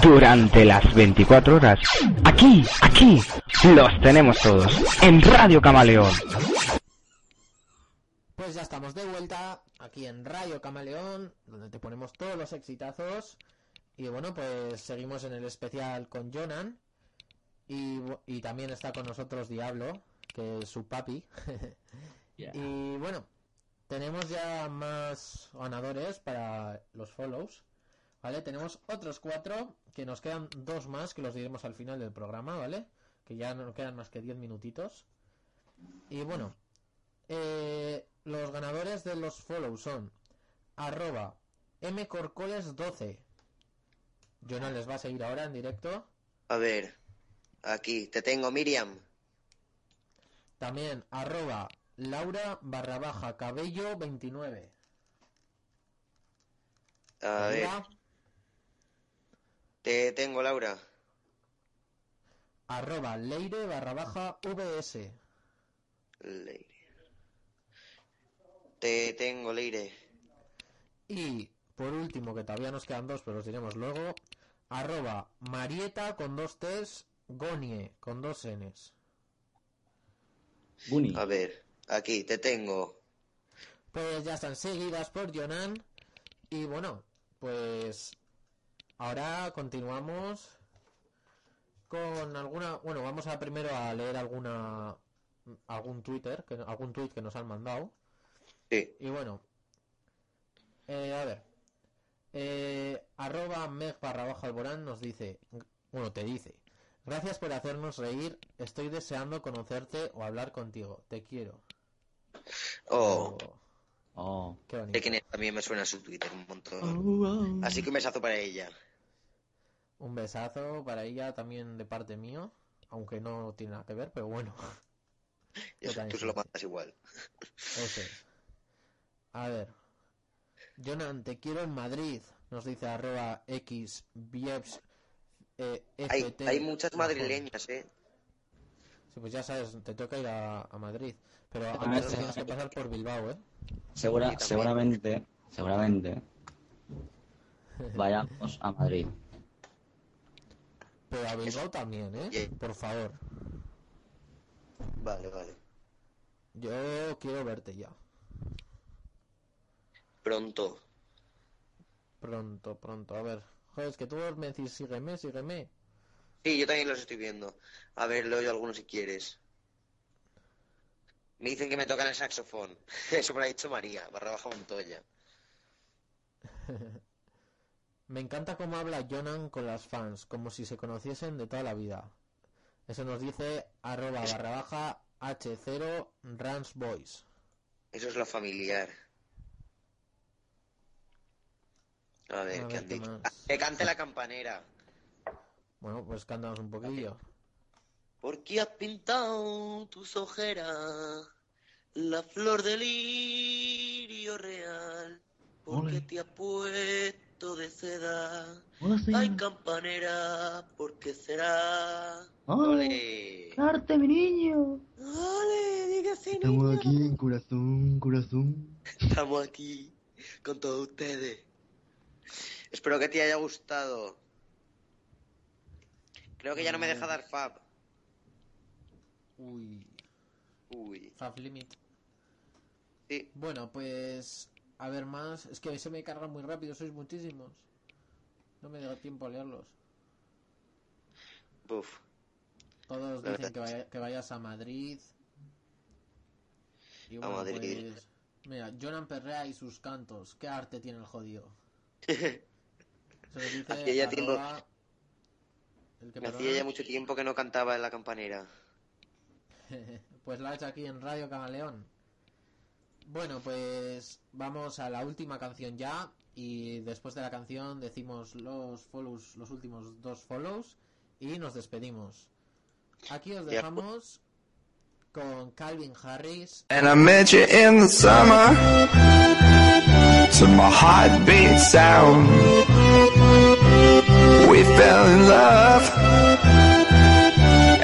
Durante las 24 horas? Aquí, aquí, los tenemos todos, en Radio Camaleón. Pues ya estamos de vuelta aquí en Radio Camaleón, donde te ponemos todos los exitazos. Y bueno, pues seguimos en el especial con Jonan. Y, y también está con nosotros Diablo, que es su papi. Y bueno, tenemos ya más ganadores para los follows. ¿Vale? Tenemos otros cuatro, que nos quedan dos más, que los diremos al final del programa, ¿vale? Que ya no quedan más que 10 minutitos. Y bueno, eh, los ganadores de los follows son arroba mcorcoles12. Jonan les va a seguir ahora en directo. A ver, aquí te tengo, Miriam. También arroba Laura barra baja cabello 29. A ver, te tengo, Laura. arroba Leire barra baja vs. Leire. Te tengo, Leire. Y por último, que todavía nos quedan dos, pero los diremos luego, arroba Marieta con dos T's, Gonie con dos N's. A ver, aquí te tengo. Pues ya están seguidas por Jonan. Y bueno, pues ahora continuamos con alguna. Bueno, vamos a primero a leer alguna algún Twitter, que, algún tweet que nos han mandado. Sí. Y bueno, eh, a ver, eh, arroba meg barra baja alborán nos dice, bueno, te dice, gracias por hacernos reír, estoy deseando conocerte o hablar contigo, te quiero. Oh, Oh. Qué bonito. también me suena su Twitter un montón. Así que un besazo para ella. Un besazo para ella también de parte mío, aunque no tiene nada que ver, pero bueno. Eso, tú se lo mandas igual. Eso es. A ver. Jonan, te quiero en Madrid, nos dice arroba x vieps eh, Hay, FT. hay muchas madrileñas, ¿eh? Sí, pues ya sabes, te toca ir a, a Madrid. Pero antes sí. tienes que pasar por Bilbao, ¿eh? Segura, seguramente, seguramente vayamos a Madrid. Pero a Bilbao también, ¿eh? Por favor. Vale, vale. Yo quiero verte ya. Pronto. Pronto, pronto. A ver. Joder, es que tú me decís sígueme, sígueme. Sí, yo también los estoy viendo. A ver, leo yo algunos si quieres. Me dicen que me tocan el saxofón. Eso me lo ha dicho María, barra baja Montoya. Me encanta cómo habla Jonan con las fans, como si se conociesen de toda la vida. Eso nos dice arroba barra baja H0 Rans Boys. Eso es lo familiar. A ver, A ¿qué han ¿qué dicho? Que cante la campanera. Bueno, pues cántanos un poquillo. ¿Por qué has pintado tus ojeras la flor del lirio real? ¿Por qué Ole. te has puesto de seda? Hola. Ay, campanera, ¿por qué será? ¡Ole! ¡Arte, mi niño! Estamos niño. aquí en corazón, corazón. Estamos aquí con todos ustedes. Espero que te haya gustado. Creo que ya no me deja dar fab. Uy. Uy. Fab Limit. Sí. Bueno, pues a ver más. Es que se me carga muy rápido, sois muchísimos. No me da tiempo a leerlos. Buf. Todos La dicen que, vaya- que vayas a Madrid. Y A bueno, Madrid. pues. Mira, Jonan Perrea y sus cantos. ¿Qué arte tiene el jodido? Se dice Hacía ya tiempo- el que hacía ya mucho tiempo que no cantaba en la campanera. pues la he hecho aquí en Radio Camaleón. Bueno, pues vamos a la última canción ya. Y después de la canción decimos los follows, los últimos dos follows. Y nos despedimos. Aquí os dejamos con Calvin Harris. And I met you in the summer to my heartbeat sound. We fell in love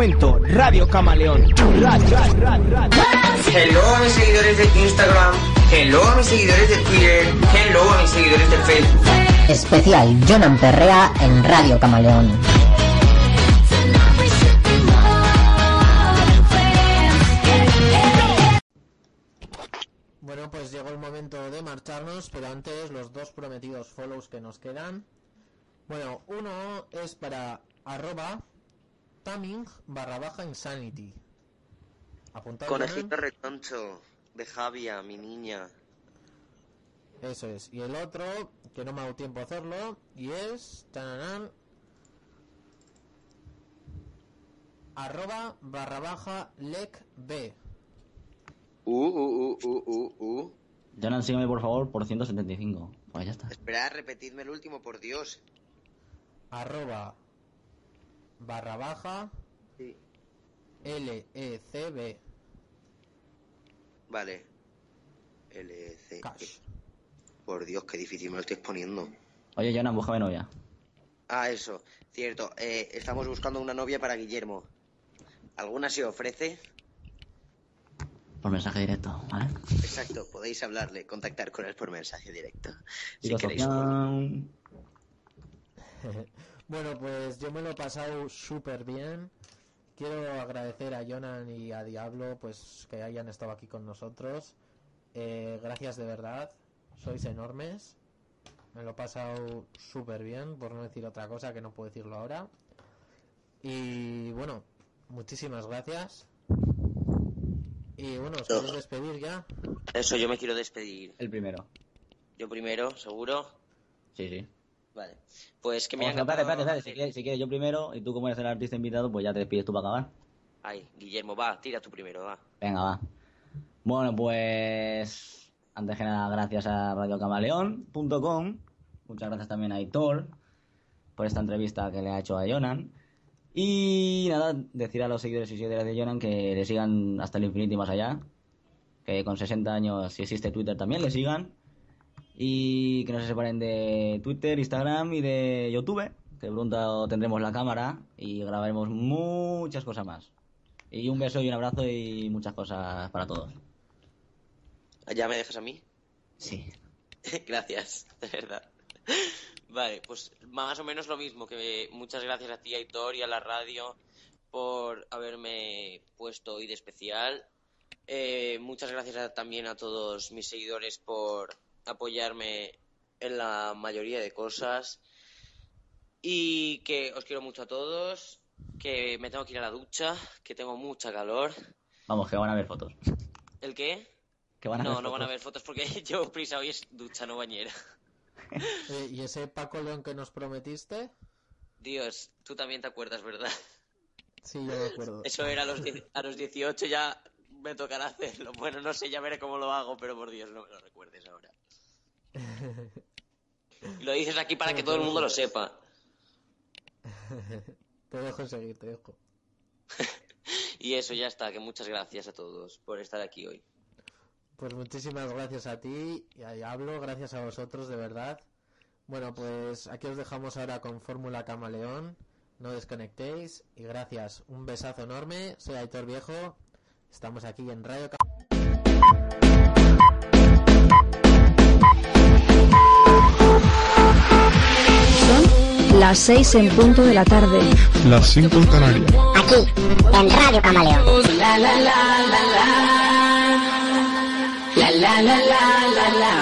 Momento, Radio Camaleón. Hello a mis seguidores de Instagram. Hello a mis seguidores de Twitter. Hello a mis seguidores de Facebook. Especial Jonan Perrea en Radio Camaleón. Bueno, pues llegó el momento de marcharnos, pero antes los dos prometidos follows que nos quedan. Bueno, uno es para arroba taming barra baja insanity. Apuntad, Conejito Jonan. retoncho de Javia, mi niña. Eso es. Y el otro, que no me ha dado tiempo a hacerlo, y es... tananán, arroba barra baja lec b. Uh, uh, uh, uh, uh, uh. Jonan, sígueme por favor por 175. Pues ya está. Esperad, repetidme el último, por Dios. arroba barra baja L E C B Vale. LC. Por Dios, qué difícil me lo estoy exponiendo. Oye, Jonan, búscame novia. Ah, eso, cierto. Eh, estamos buscando una novia para Guillermo. ¿Alguna se ofrece? Por mensaje directo, ¿vale? Exacto, podéis hablarle, contactar con él por mensaje directo. Si queréis. Bueno, pues yo me lo he pasado súper bien. Quiero agradecer a Jonan y a Diablo pues que hayan estado aquí con nosotros. Eh, gracias de verdad. Sois enormes. Me lo he pasado súper bien, por no decir otra cosa que no puedo decirlo ahora. Y bueno, muchísimas gracias. Y bueno, ¿os queréis despedir ya? Eso, yo me quiero despedir. El primero. Yo primero, ¿seguro? Sí, sí. Vale. Pues que me Vamos, ha espérate. Si quieres, si quieres yo primero y tú como eres el artista invitado, pues ya te despides tú para acabar. Ay, Guillermo, va, tira tú primero, va. Venga, va. Bueno, pues antes que nada, gracias a radiocamaleón.com. Muchas gracias también a Aitor por esta entrevista que le ha hecho a Jonan. Y nada, decir a los seguidores y seguidoras de Jonan que le sigan hasta el infinito y más allá. Que con 60 años, si existe Twitter, también le sigan. Y que no se separen de Twitter, Instagram y de YouTube. Que pronto tendremos la cámara y grabaremos muchas cosas más. Y un beso y un abrazo y muchas cosas para todos. ¿Ya me dejas a mí? Sí. gracias, de verdad. Vale, pues más o menos lo mismo, que muchas gracias a ti, Aitor, y a la radio por haberme puesto hoy de especial. Eh, muchas gracias a- también a todos mis seguidores por apoyarme en la mayoría de cosas. Y que os quiero mucho a todos, que me tengo que ir a la ducha, que tengo mucha calor. Vamos, que van a ver fotos. ¿El qué? Que van a no, ver no van a ver fotos porque llevo prisa hoy es ducha, no bañera. Eh, ¿Y ese Paco León que nos prometiste? Dios, tú también te acuerdas, ¿verdad? Sí, yo me acuerdo. Eso era a los, die- a los 18 ya me tocará hacerlo. Bueno, no sé, ya veré cómo lo hago, pero por Dios, no me lo recuerdes ahora. Lo dices aquí para que todo el mundo lo sepa. te dejo seguir, te dejo. Y eso, ya está, que muchas gracias a todos por estar aquí hoy. Pues muchísimas gracias a ti y a Diablo, gracias a vosotros, de verdad. Bueno, pues aquí os dejamos ahora con Fórmula Camaleón. No desconectéis y gracias. Un besazo enorme. Soy Aitor Viejo. Estamos aquí en Radio Cam- Las seis en punto de la tarde. Las 5 en Canarias. Aquí, en Radio Camaleón. La la la la la. La la la la la la.